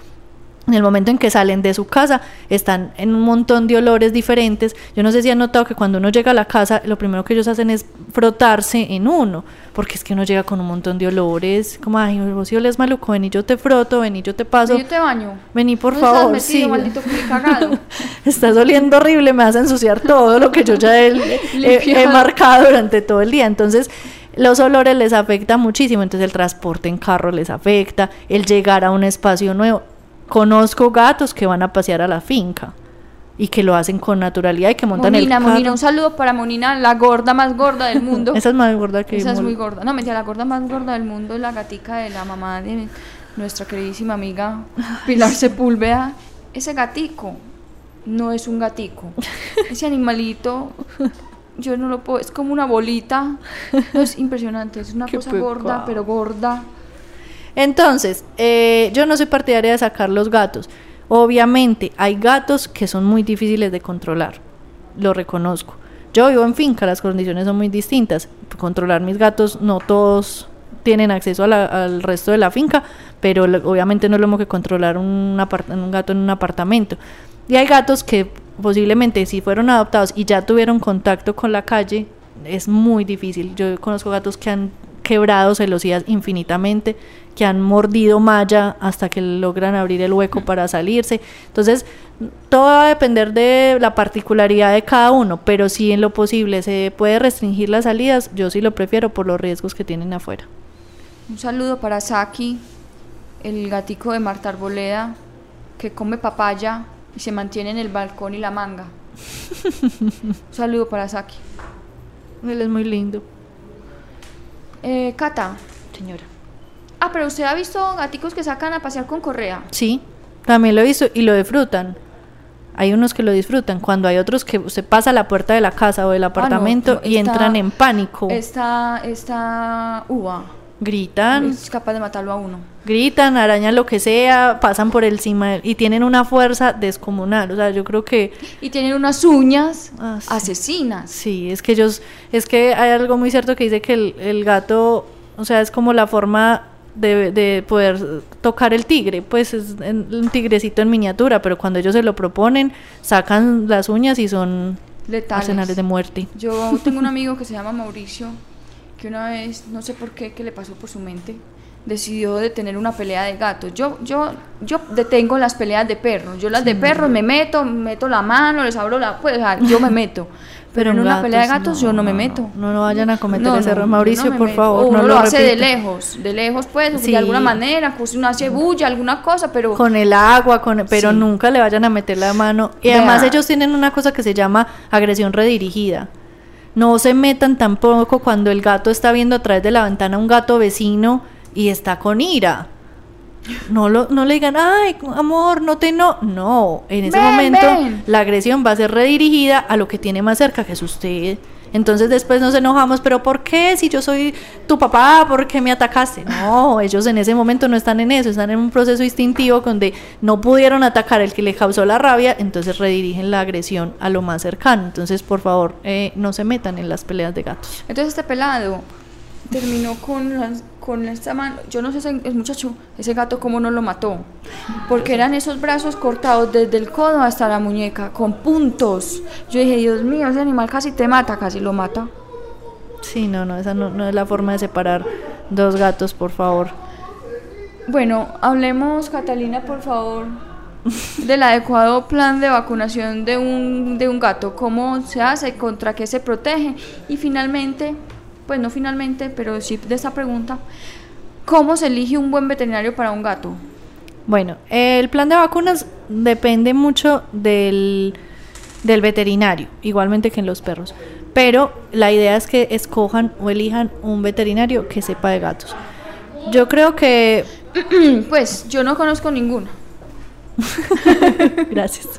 En el momento en que salen de su casa, están en un montón de olores diferentes. Yo no sé si han notado que cuando uno llega a la casa, lo primero que ellos hacen es frotarse en uno, porque es que uno llega con un montón de olores, como, ay, vos si oles maluco, ven y yo te froto, ven y yo te paso, Yo te baño. vení por ¿Dónde favor, estás metido, sí. maldito cagado? Estás oliendo horrible, me vas a ensuciar todo lo que yo ya he, he- he marcado durante todo el día. Entonces, los olores les afecta muchísimo. Entonces, el transporte en carro les afecta, el llegar a un espacio nuevo. Conozco gatos que van a pasear a la finca y que lo hacen con naturalidad y que montan Monina, el carro. Monina, un saludo para Monina, la gorda más gorda del mundo. Esa es más gorda que Esa es muy gorda. No, mentira, la gorda más gorda del mundo es la gatica de la mamá de nuestra queridísima amiga Pilar Sepúlveda. Ese gatico no es un gatico. Ese animalito, yo no lo puedo, es como una bolita. No, es impresionante, es una Qué cosa gorda, pero gorda. Entonces, eh, yo no soy partidaria de sacar los gatos. Obviamente, hay gatos que son muy difíciles de controlar. Lo reconozco. Yo vivo en finca, las condiciones son muy distintas. Controlar mis gatos, no todos tienen acceso a la- al resto de la finca, pero obviamente no es lo mismo que controlar un, un gato en un apartamento. Y hay gatos que posiblemente si fueron adoptados y ya tuvieron contacto con la calle, es muy difícil. Yo conozco gatos que han quebrado celosías infinitamente, que han mordido malla hasta que logran abrir el hueco para salirse. Entonces, todo va a depender de la particularidad de cada uno, pero si en lo posible se puede restringir las salidas, yo sí lo prefiero por los riesgos que tienen afuera. Un saludo para Saki, el gatico de Marta Arboleda, que come papaya y se mantiene en el balcón y la manga. Un saludo para Saki. Él es muy lindo, Eh, Cata. señora. Ah, pero usted ha visto gaticos que sacan a pasear con correa. Sí, también lo he visto y lo disfrutan. hay unos que lo disfrutan, cuando hay otros que se pasa a la puerta de la casa o del apartamento Ah, no, y entran en pánico, Esta, esta uva gritan, es capaz de matarlo a uno. gritan, arañan lo que sea, pasan por encima y tienen una fuerza descomunal. O sea, yo creo que Y tienen unas uñas Ah, sí. asesinas. sí, es que ellos, es que hay algo muy cierto que dice que el, el gato, o sea, es como la forma de, de poder tocar el tigre, pues es un tigrecito en miniatura, pero cuando ellos se lo proponen, sacan las uñas y son Letales. arsenales de muerte. Yo tengo un amigo que se llama Mauricio, que una vez, no sé por qué, que le pasó por su mente, decidió detener una pelea de gatos. Yo, yo, yo detengo las peleas de perros. Yo las de perros me meto, meto la mano, les abro la, pues, o sea, yo me meto. Pero, en una pelea de gatos yo no me meto. No, no vayan a cometer No, ese no, error. Mauricio, no me por favor, uno no lo, hace de lejos, de lejos pues, Sí. de alguna manera, pues uno hace bulla, alguna cosa, pero con el agua, con pero Sí. nunca le vayan a meter la mano. Y además ellos tienen una cosa que se llama agresión redirigida. No se metan tampoco cuando el gato está viendo a través de la ventana un gato vecino y está con ira. No, lo, no le digan, ay, amor, no te no. No, en ese Ven, momento ven. la agresión va a ser redirigida a lo que tiene más cerca, que es usted. Entonces después nos enojamos, pero ¿por qué? Si yo soy tu papá, ¿por qué me atacaste? No, ellos en ese momento no están en eso, están en un proceso instintivo donde no pudieron atacar el que le causó la rabia, entonces redirigen la agresión a lo más cercano. Entonces, por favor, eh, no se metan en las peleas de gatos. Entonces este pelado terminó con, las- con esta mano. Yo no sé ese el muchacho, ese gato cómo no lo mató. Porque eran esos brazos cortados desde el codo hasta la muñeca, con puntos. Yo dije, Dios mío, ese animal casi te mata, casi lo mata. Sí, no, no, esa no, no es la forma de separar dos gatos, por favor. Bueno, hablemos, Catalina, por favor, del adecuado plan de vacunación de un, de un gato. ¿Cómo se hace? ¿Contra qué se protege? Y finalmente, pues no finalmente, pero sí de esta pregunta, ¿cómo se elige un buen veterinario para un gato? Bueno, el plan de vacunas depende mucho del, del veterinario, igualmente que en los perros. Pero la idea es que escojan o elijan un veterinario que sepa de gatos. Yo creo que... Pues yo no conozco ninguno. Gracias.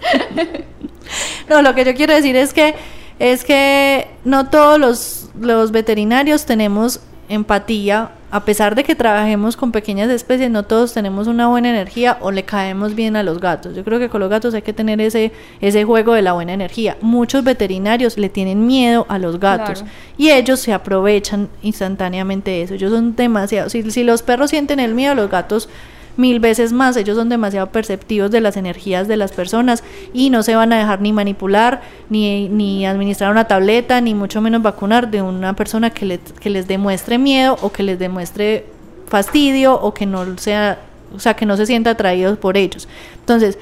No, lo que yo quiero decir es que es que no todos los, los veterinarios tenemos empatía, a pesar de que trabajemos con pequeñas especies, no todos tenemos una buena energía o le caemos bien a los gatos. Yo creo que con los gatos hay que tener ese, ese juego de la buena energía. Muchos veterinarios le tienen miedo a los gatos Claro. y ellos se aprovechan instantáneamente de eso. Ellos son demasiado, si, si los perros sienten el miedo, los gatos mil veces más. Ellos son demasiado perceptivos de las energías de las personas y no se van a dejar ni manipular, ni, ni administrar una tableta, ni mucho menos vacunar de una persona que, le- que les demuestre miedo o que les demuestre fastidio o que no sea, o sea, que no se sienta atraídos por ellos. Entonces,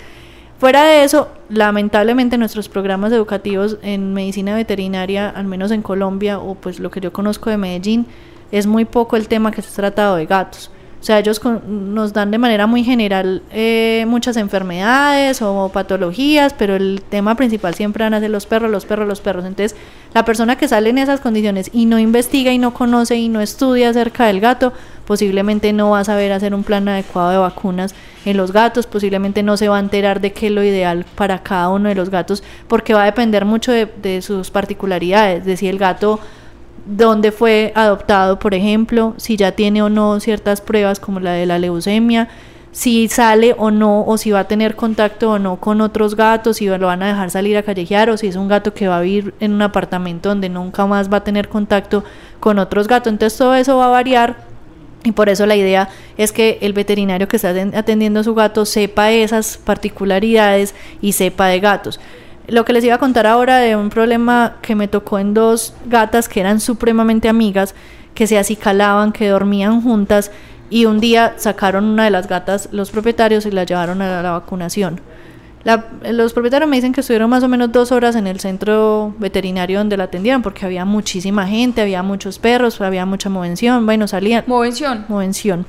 Fuera de eso, lamentablemente nuestros programas educativos en medicina veterinaria, al menos en Colombia o pues lo que yo conozco de Medellín, es muy poco el tema que se ha tratado de gatos. Sea, ellos con- nos dan de manera muy general eh, muchas enfermedades o patologías, pero el tema principal siempre van a ser los perros, los perros, los perros. Entonces, la persona que sale en esas condiciones y no investiga y no conoce y no estudia acerca del gato, posiblemente no va a saber hacer un plan adecuado de vacunas en los gatos, posiblemente no se va a enterar de qué es lo ideal para cada uno de los gatos, porque va a depender mucho de, de sus particularidades, de si el gato dónde fue adoptado, por ejemplo, si ya tiene o no ciertas pruebas como la de la leucemia, si sale o no, o si va a tener contacto o no con otros gatos, si lo van a dejar salir a callejear, o si es un gato que va a vivir en un apartamento donde nunca más va a tener contacto con otros gatos. Entonces todo eso va a variar y por eso la idea es que el veterinario que está aten- atendiendo a su gato sepa esas particularidades y sepa de gatos. Lo que les iba a contar ahora de un problema que me tocó en dos gatas que eran supremamente amigas, que se acicalaban, que dormían juntas y un día sacaron una de las gatas los propietarios y la llevaron a la vacunación. La- los propietarios me dicen que estuvieron más o menos dos horas en el centro veterinario donde la atendieron porque había muchísima gente, había muchos perros, había mucha movención, bueno, salían, Movención. movención.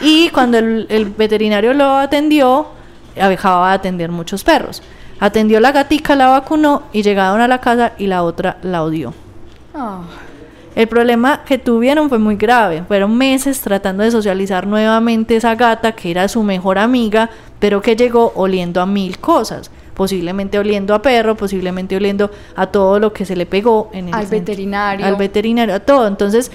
Y cuando el, el veterinario lo atendió, dejaba de atender muchos perros. Atendió la gatica, la vacunó y llegaron a la casa y la otra la odió. Ah, El problema que tuvieron fue muy grave. Fueron meses tratando de socializar nuevamente esa gata que era su mejor amiga, pero que llegó oliendo a mil cosas. posiblemente oliendo a perro, posiblemente oliendo a todo lo que se le pegó en el Al centro, veterinario. al veterinario, a todo. Entonces,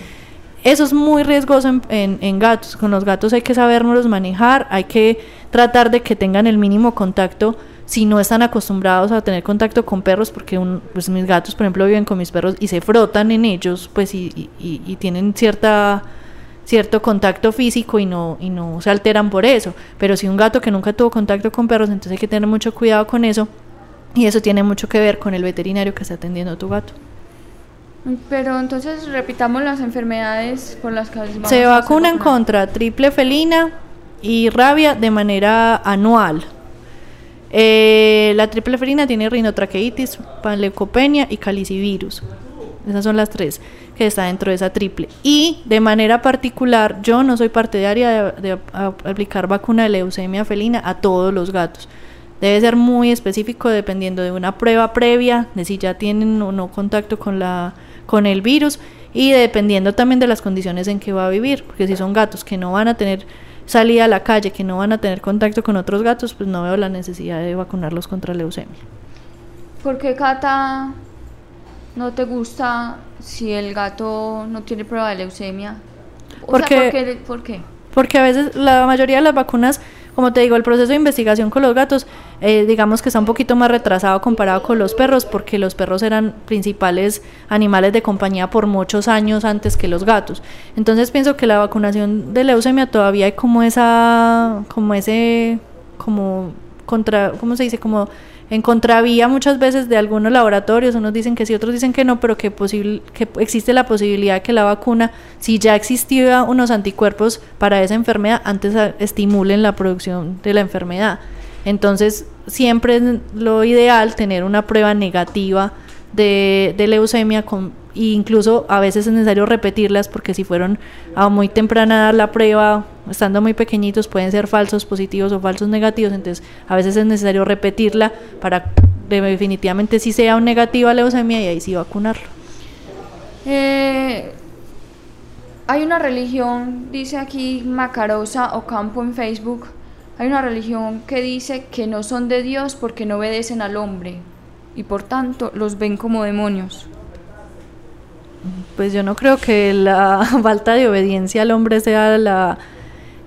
eso es muy riesgoso en, en- en gatos. Con los gatos hay que sabernos manejar, hay que tratar de que tengan el mínimo contacto si no están acostumbrados a tener contacto con perros, porque un- pues mis gatos, por ejemplo, viven con mis perros y se frotan en ellos, pues y, y- tienen cierta cierto contacto físico y no, y no se alteran por eso. Pero si un gato que nunca tuvo contacto con perros, entonces hay que tener mucho cuidado con eso. Y eso tiene mucho que ver con el veterinario que está atendiendo a tu gato. Pero entonces repitamos las enfermedades por las que vamos Se vacunan contra triple felina y rabia de manera anual. Eh, la triple felina tiene rinotraqueitis, panleucopenia y calicivirus. Esas son las tres que está dentro de esa triple. Y de manera particular, yo no soy partidaria de, de aplicar vacuna de leucemia felina a todos los gatos. Debe ser muy específico dependiendo de una prueba previa, de si ya tienen o no contacto con, la, con el virus y dependiendo también de las condiciones en que va a vivir, porque si son gatos que no van a tener salida a la calle, que no van a tener contacto con otros gatos, pues no veo la necesidad de vacunarlos contra leucemia. ¿Por qué, Cata, no te gusta si el gato no tiene prueba de leucemia? O Porque- sea, ¿por qué? ¿por qué? Porque a veces la mayoría de las vacunas, como te digo, el proceso de investigación con los gatos, eh, digamos que está un poquito más retrasado comparado con los perros, porque los perros eran principales animales de compañía por muchos años antes que los gatos. Entonces pienso que la vacunación de leucemia todavía hay como esa, como ese, como contra, ¿cómo se dice? Como en contravía muchas veces de algunos laboratorios, unos dicen que sí, otros dicen que no, pero que, posible, que existe la posibilidad de que la vacuna, si ya existía unos anticuerpos para esa enfermedad, antes estimulen la producción de la enfermedad. Entonces, siempre es lo ideal tener una prueba negativa de, de leucemia con, e incluso a veces es necesario repetirlas porque si fueron a muy temprana la prueba, estando muy pequeñitos, pueden ser falsos positivos o falsos negativos, entonces a veces es necesario repetirla para de- definitivamente si sea un negativo a leucemia y ahí sí vacunarlo. Eh, hay una religión, dice aquí Macarosa Ocampo en Facebook, hay una religión que dice que no son de Dios porque no obedecen al hombre y por tanto los ven como demonios. Pues yo no creo que la falta de obediencia al hombre sea la,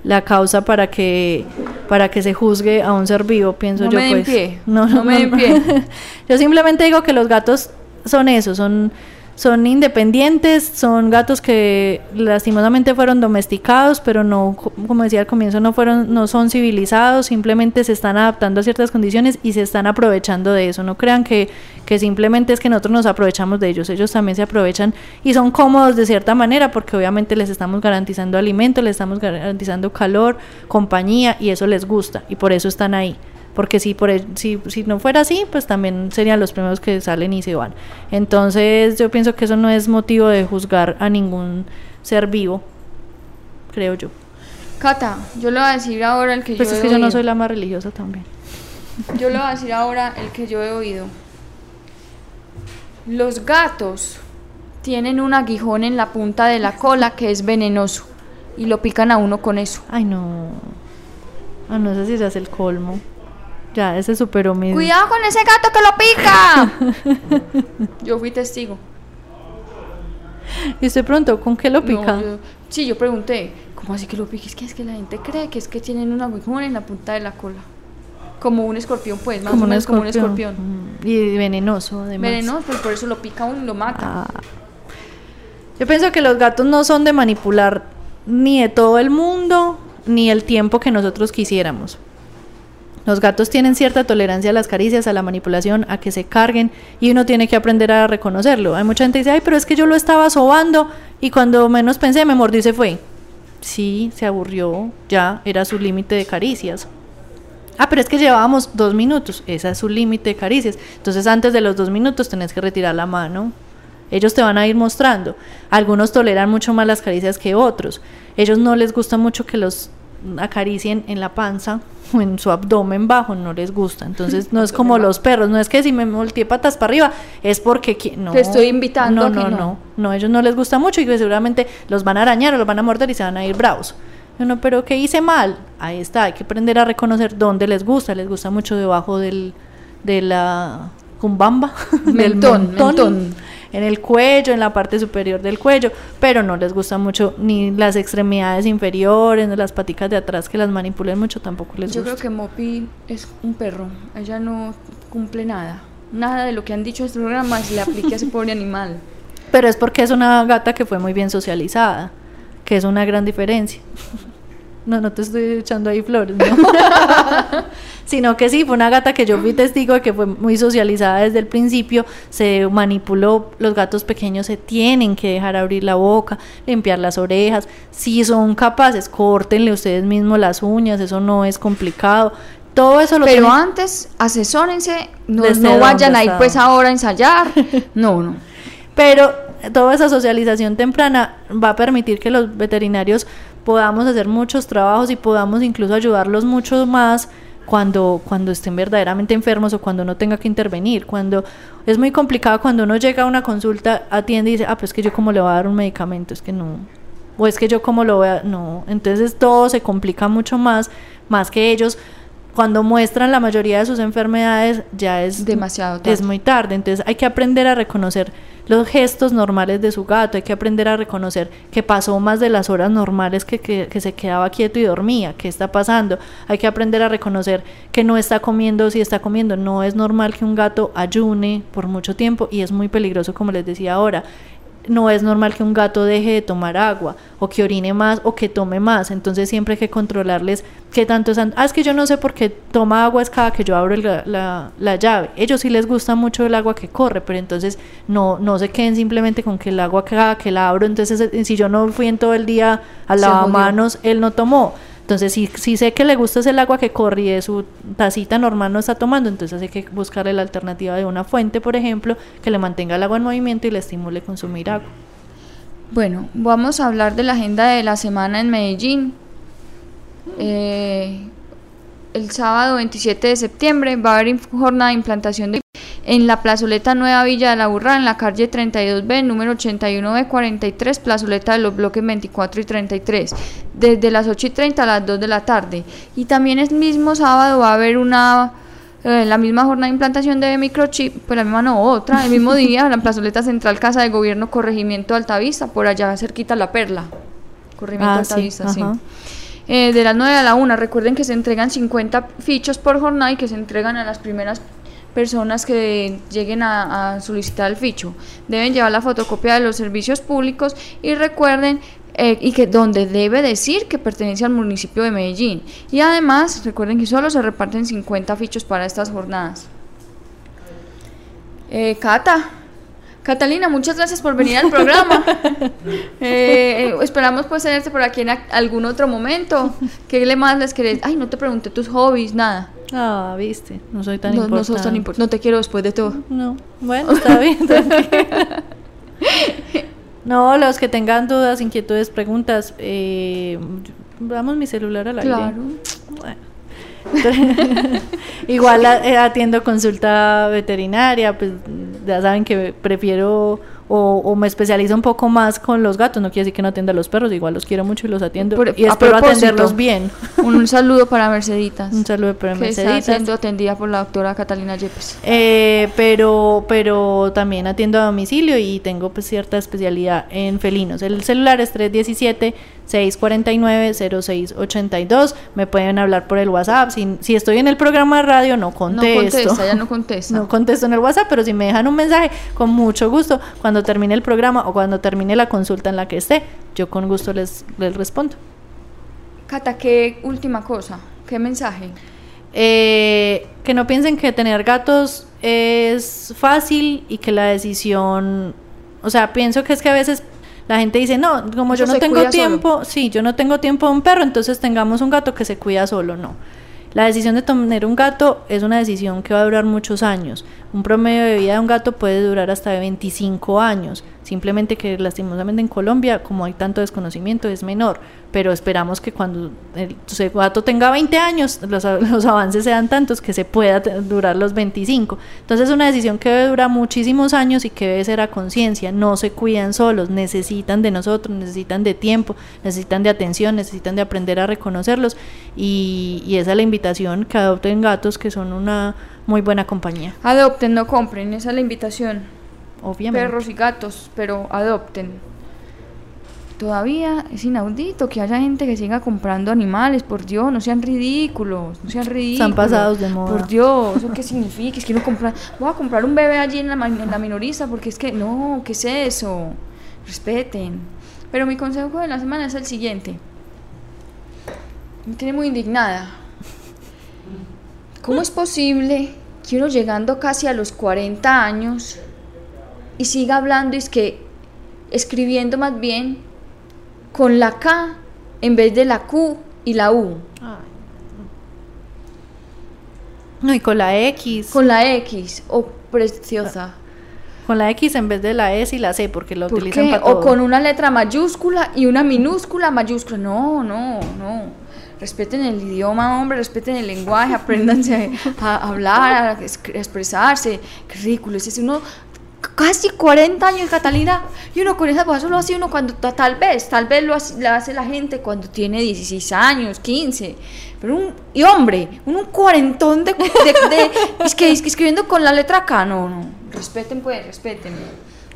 la causa para que para que se juzgue a un ser vivo, pienso No yo me den pues. pie, no me den pie. yo simplemente digo que los gatos son eso, son son independientes, son gatos que lastimosamente fueron domesticados, pero no, co- como decía al comienzo, no fueron, no son civilizados, simplemente se están adaptando a ciertas condiciones y se están aprovechando de eso. No crean que, que simplemente es que nosotros nos aprovechamos de ellos, ellos también se aprovechan y son cómodos de cierta manera, porque obviamente les estamos garantizando alimento, les estamos garantizando calor, compañía, y eso les gusta, y por eso están ahí porque si, por, si, si no fuera así, pues también serían los primeros que salen y se van. Entonces yo pienso que eso no es motivo de juzgar a ningún ser vivo, creo yo. Cata, yo le voy a decir ahora el que Pues yo es he que yo no soy la más religiosa también. Yo le voy a decir ahora el que yo he oído. Los gatos tienen un aguijón en la punta de la cola que es venenoso y lo pican a uno con eso. Ay, no. Ah, no sé si se hace el colmo. Ya, ese superó mi... Cuidado con ese gato que lo pica. yo fui testigo. Y usted preguntó, ¿con qué lo pica? No, yo- sí, yo pregunté, ¿cómo así que lo pica? Es que es que la gente cree que es que tienen un aguijón en la punta de la cola. Como un escorpión, pues, más o menos como un escorpión. Mm, Y venenoso, además. Venenoso, pues por eso lo pica uno y lo mata. Ah. Yo pienso que los gatos no son de manipular ni de todo el mundo, ni el tiempo que nosotros quisiéramos. Los gatos tienen cierta tolerancia a las caricias, a la manipulación, a que se carguen y uno tiene que aprender a reconocerlo. Hay mucha gente que dice, ay, pero es que yo lo estaba sobando y cuando menos pensé me mordió y se fue. Sí, se aburrió, ya era su límite de caricias. Ah, pero es que llevábamos dos minutos, esa es su límite de caricias. Entonces antes de los dos minutos tenés que retirar la mano. Ellos te van a ir mostrando. Algunos toleran mucho más las caricias que otros. Ellos no les gusta mucho que los acaricien en la panza o en su abdomen bajo, no les gusta. Entonces no es como los perros, no es que si me volteé patas para arriba es porque no. Te estoy invitando no, a que no, no. no, no, ellos no les gusta mucho y que seguramente los van a arañar o los van a morder y se van a ir bravos. No, pero ¿qué hice mal? Ahí está, hay que aprender a reconocer dónde les gusta. Les gusta mucho debajo del, de la cumbamba, del mentón, mentón. En el cuello, en la parte superior del cuello, pero no les gusta mucho ni las extremidades inferiores, ni las paticas de atrás que las manipulen mucho, tampoco les Yo gusta. creo que Mopi es un perro. Ella no cumple nada. Nada de lo que han dicho en este programa se le aplique a ese pobre animal. Pero es porque es una gata que fue muy bien socializada, que es una gran diferencia. No, no te estoy echando ahí flores, ¿no? Sino que sí, fue una gata que yo fui testigo de que fue muy socializada desde el principio, se manipuló, los gatos pequeños se tienen que dejar abrir la boca, limpiar las orejas, si son capaces, córtenle ustedes mismos las uñas, eso no es complicado. Todo eso lo Pero tienen- antes, asesórense, no, no vayan ahí está. pues ahora a ensayar. No, no. Pero toda esa socialización temprana va a permitir que los veterinarios podamos hacer muchos trabajos y podamos incluso ayudarlos mucho más cuando, cuando estén verdaderamente enfermos o cuando uno tenga que intervenir. Cuando es muy complicado cuando uno llega a una consulta, atiende y dice, ah, pues es que yo cómo le voy a dar un medicamento, es que no. O es que yo cómo lo voy a... No, entonces todo se complica mucho más, más que ellos. Cuando muestran la mayoría de sus enfermedades ya es Demasiado tarde. es muy tarde, entonces hay que aprender a reconocer los gestos normales de su gato, hay que aprender a reconocer que pasó más de las horas normales que, que, que se quedaba quieto y dormía, qué está pasando, hay que aprender a reconocer que no está comiendo si está comiendo, no es normal que un gato ayune por mucho tiempo y es muy peligroso como les decía ahora. No es normal que un gato deje de tomar agua o que orine más o que tome más. Entonces siempre hay que controlarles qué tanto están. Ah, es que yo no sé por qué toma agua es cada que yo abro el la, la llave. Ellos sí les gusta mucho el agua que corre, pero entonces no, no se queden simplemente con que el agua cada que la abro. Entonces eh, si yo no fui en todo el día Se lavamanos, él no tomó. Entonces, si, si sé que le gusta es el agua que corre y de su tacita normal no está tomando, entonces hay que buscarle la alternativa de una fuente, por ejemplo, que le mantenga el agua en movimiento y le estimule consumir agua. Bueno, vamos a hablar de la agenda de la semana en Medellín. Eh, el sábado 27 de septiembre va a haber jornada de implantación de en la plazoleta Nueva Villa de la Burra, en la calle 32B, número 81B43, plazoleta de los bloques 24 y 33, desde las 8 y 30 a las 2 de la tarde. Y también el mismo sábado va a haber una eh, la misma jornada de implantación de microchip, pues la misma no, otra, el mismo día, en la plazoleta central Casa de Gobierno, Corregimiento Altavista, por allá cerquita La Perla. Corregimiento Ah, Altavista, sí. Eh, de las 9 a la 1, recuerden que se entregan 50 fichos por jornada y que se entregan a las primeras personas que lleguen a, a solicitar el ficho. Deben llevar la fotocopia de los servicios públicos y recuerden eh, y que donde debe decir que pertenece al municipio de Medellín. Y además, recuerden que solo se reparten 50 fichos para estas jornadas. Eh, Cata, Catalina, muchas gracias por venir al programa. Eh, eh, esperamos pues tenerte por aquí en algún otro momento. ¿Qué le más les querés? Ay, no te pregunté tus hobbies, nada. Ah, viste, no soy tan No, importante. no sos tan importante. No te quiero después de todo. No, bueno, está bien, tranquila. No, los que tengan dudas, inquietudes, preguntas, eh, damos mi celular al aire. Claro. Bueno. Igual eh, atiendo consulta veterinaria, pues ya saben que prefiero o, o me especializo un poco más con los gatos, no quiere decir que no atienda a los perros, igual los quiero mucho y los atiendo Por- y espero atenderlos bien. Un saludo para Merceditas. Un saludo para que está Merceditas. siendo atendida por la doctora Catalina Yepes. Eh, pero, pero también atiendo a domicilio y tengo pues cierta especialidad en felinos. El celular es 317-649-0682. Me pueden hablar por el WhatsApp. Si, si estoy en el programa de radio, no contesto. No contesta, ya no contesta. No contesto en el WhatsApp, pero si me dejan un mensaje, con mucho gusto, cuando termine el programa o cuando termine la consulta en la que esté, yo con gusto les, les respondo. Cata, ¿qué última cosa? ¿Qué mensaje? Eh, que no piensen que tener gatos es fácil y que la decisión, o sea, pienso que es que a veces la gente dice, no, como Eso yo no tengo tiempo, sí, yo no tengo tiempo de un perro, entonces tengamos un gato que se cuida solo, no. La decisión de tener un gato es una decisión que va a durar muchos años. Un promedio de vida de un gato puede durar hasta de 25 años. Simplemente que lastimosamente en Colombia, como hay tanto desconocimiento, es menor. Pero esperamos que cuando el gato tenga 20 años, los, los avances sean tantos que se pueda durar los 25. Entonces es una decisión que debe durar muchísimos años y que debe ser a conciencia. No se cuidan solos, necesitan de nosotros, necesitan de tiempo, necesitan de atención, necesitan de aprender a reconocerlos. Y, y esa es la invitación, que adopten gatos que son una muy buena compañía, Adopten, no compren, esa es la invitación. obviamente. Perros y gatos, pero adopten. Todavía es inaudito que haya gente que siga comprando animales, por Dios, no sean ridículos, no sean ridículos. Están pasados de moda. Por Dios, ¿eso qué significa? Es que no comprar, voy a comprar un bebé allí en la, en la minorista porque es que, no, ¿qué es eso? Respeten. Pero mi consejo de la semana es el siguiente. Me tiene muy indignada. ¿Cómo es posible que uno llegando casi a los 40 años y siga hablando y es que escribiendo más bien con la K en vez de la Q y la U, No, y con la X, con la X, oh preciosa. con la X en vez de la S y la C, porque lo ¿Por utilizan qué? para todo. O con una letra mayúscula y una minúscula mayúscula. No, no, no. Respeten el idioma, hombre, respeten el lenguaje, apréndanse a, hablar, a, es- a expresarse. Qué ridículo. Es ese uno casi 40 años, Catalina, y uno con esa voz solo hace uno cuando ta- tal vez, tal vez lo hace, lo la gente cuando tiene 16 años, 15. Pero un, y hombre, un, un cuarentón de, de- de- es, que, es que escribiendo con la letra K, no, no. Respeten pues, respeten.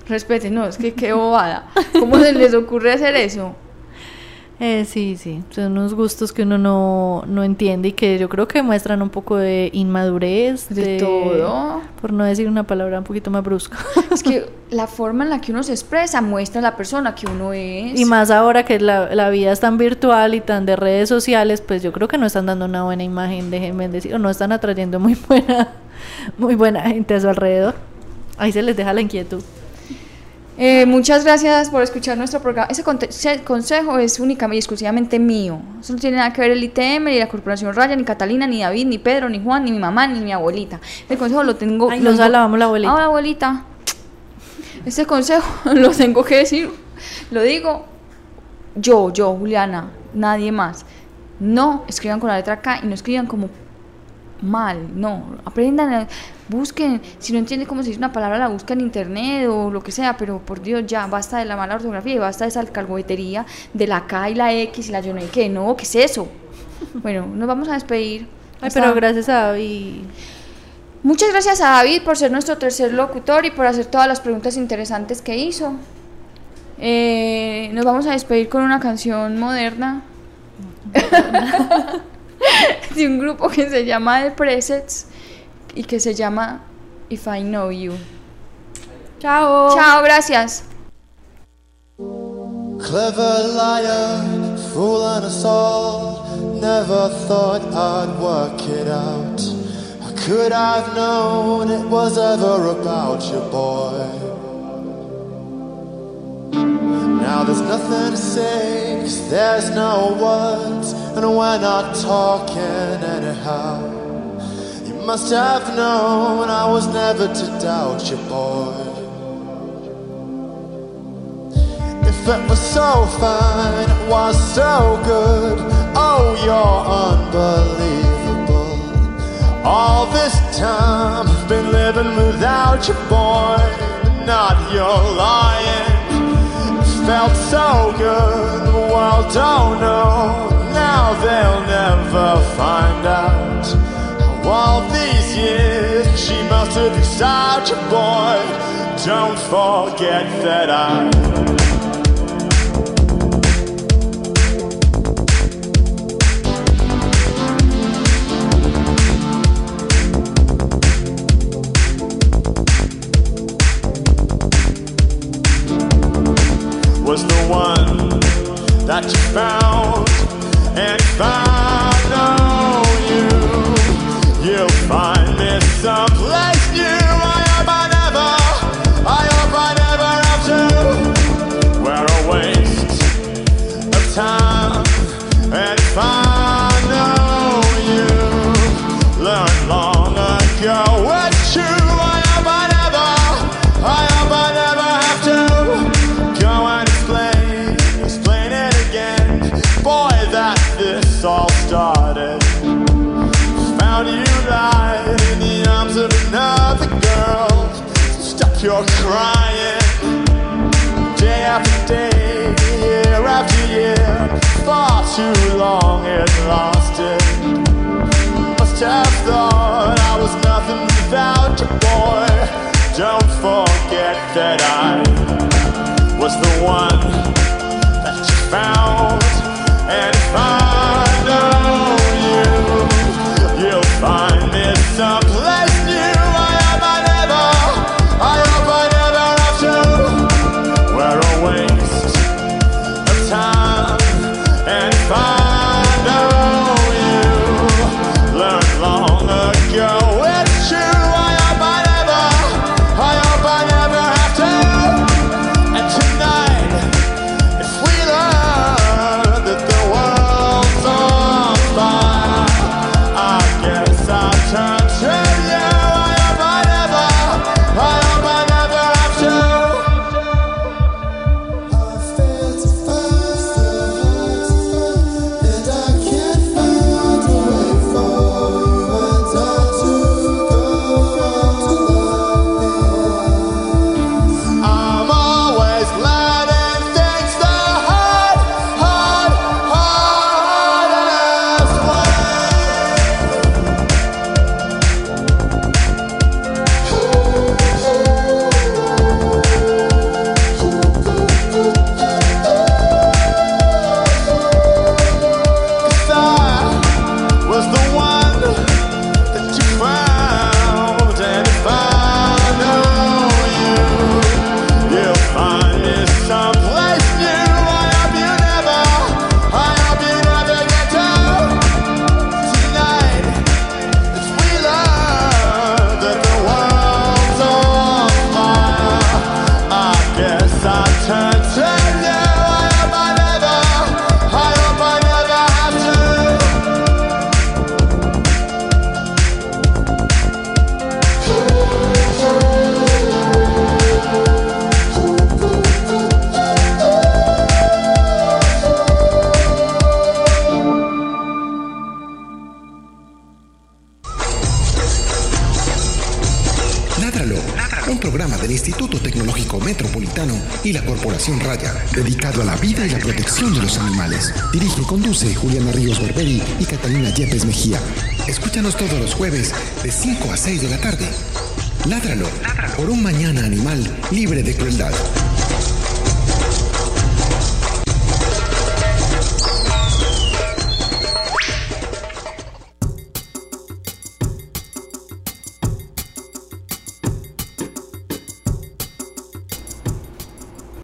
Respeten, no, es que qué bobada. ¿Cómo se les ocurre hacer eso? Eh, sí, sí, son unos gustos que uno no, no entiende y que yo creo que muestran un poco de inmadurez. De todo. Por no decir una palabra un poquito más brusca. Es que la forma en la que uno se expresa muestra la persona que uno es. Y más ahora que la, la vida es tan virtual y tan de redes sociales, pues yo creo que no están dando una buena imagen, déjenme decir, o no están atrayendo muy buena, muy buena gente a su alrededor. Ahí se les deja la inquietud. Eh, muchas gracias por escuchar nuestro programa. Ese, conte- ese consejo es únicamente y exclusivamente mío. Eso no tiene nada que ver el ITM, ni la Corporación Raya, ni Catalina, ni David, ni Pedro, ni Juan, ni mi mamá, ni mi abuelita. El consejo lo tengo. Ay, lo nos tengo- alabamos la abuelita. Ah, abuelita. Este consejo lo tengo que decir. Lo digo yo, yo, Juliana, nadie más. No escriban con la letra K y no escriban como mal, no. Aprendan, a- busquen. Si no entienden cómo se dice una palabra, la buscan en internet o lo que sea, pero por Dios, ya basta de la mala ortografía y basta de esa alcahuetería de la K y la X y la yo no qué. No, ¿qué es eso? Bueno, nos vamos a despedir. Ay, Hasta- pero gracias a David. Muchas gracias a David por ser nuestro tercer locutor y por hacer todas las preguntas interesantes que hizo. Eh, nos vamos a despedir con una canción moderna de un grupo que se llama The Presets y que se llama If I Know You. Chao. Chao, gracias. Clever liar, fooling us all. Never thought I'd work it out. How could I've known it was ever about you, boy? Now there's nothing to say, cause there's no words, and we're not talking anyhow. Must have known I was never to doubt you, boy. If it was so fine, it was so good. Oh, you're unbelievable. All this time I've been living without you, boy. Not your lying. It felt so good. The world don't know. Now they'll never find out. All these years she must have beside you, boy. Don't forget that I. was the one that you found. too long it lost it. Must have thought I was nothing without you, boy. Don't forget that I was the one that you found. jueves de 5 a 6 de la tarde.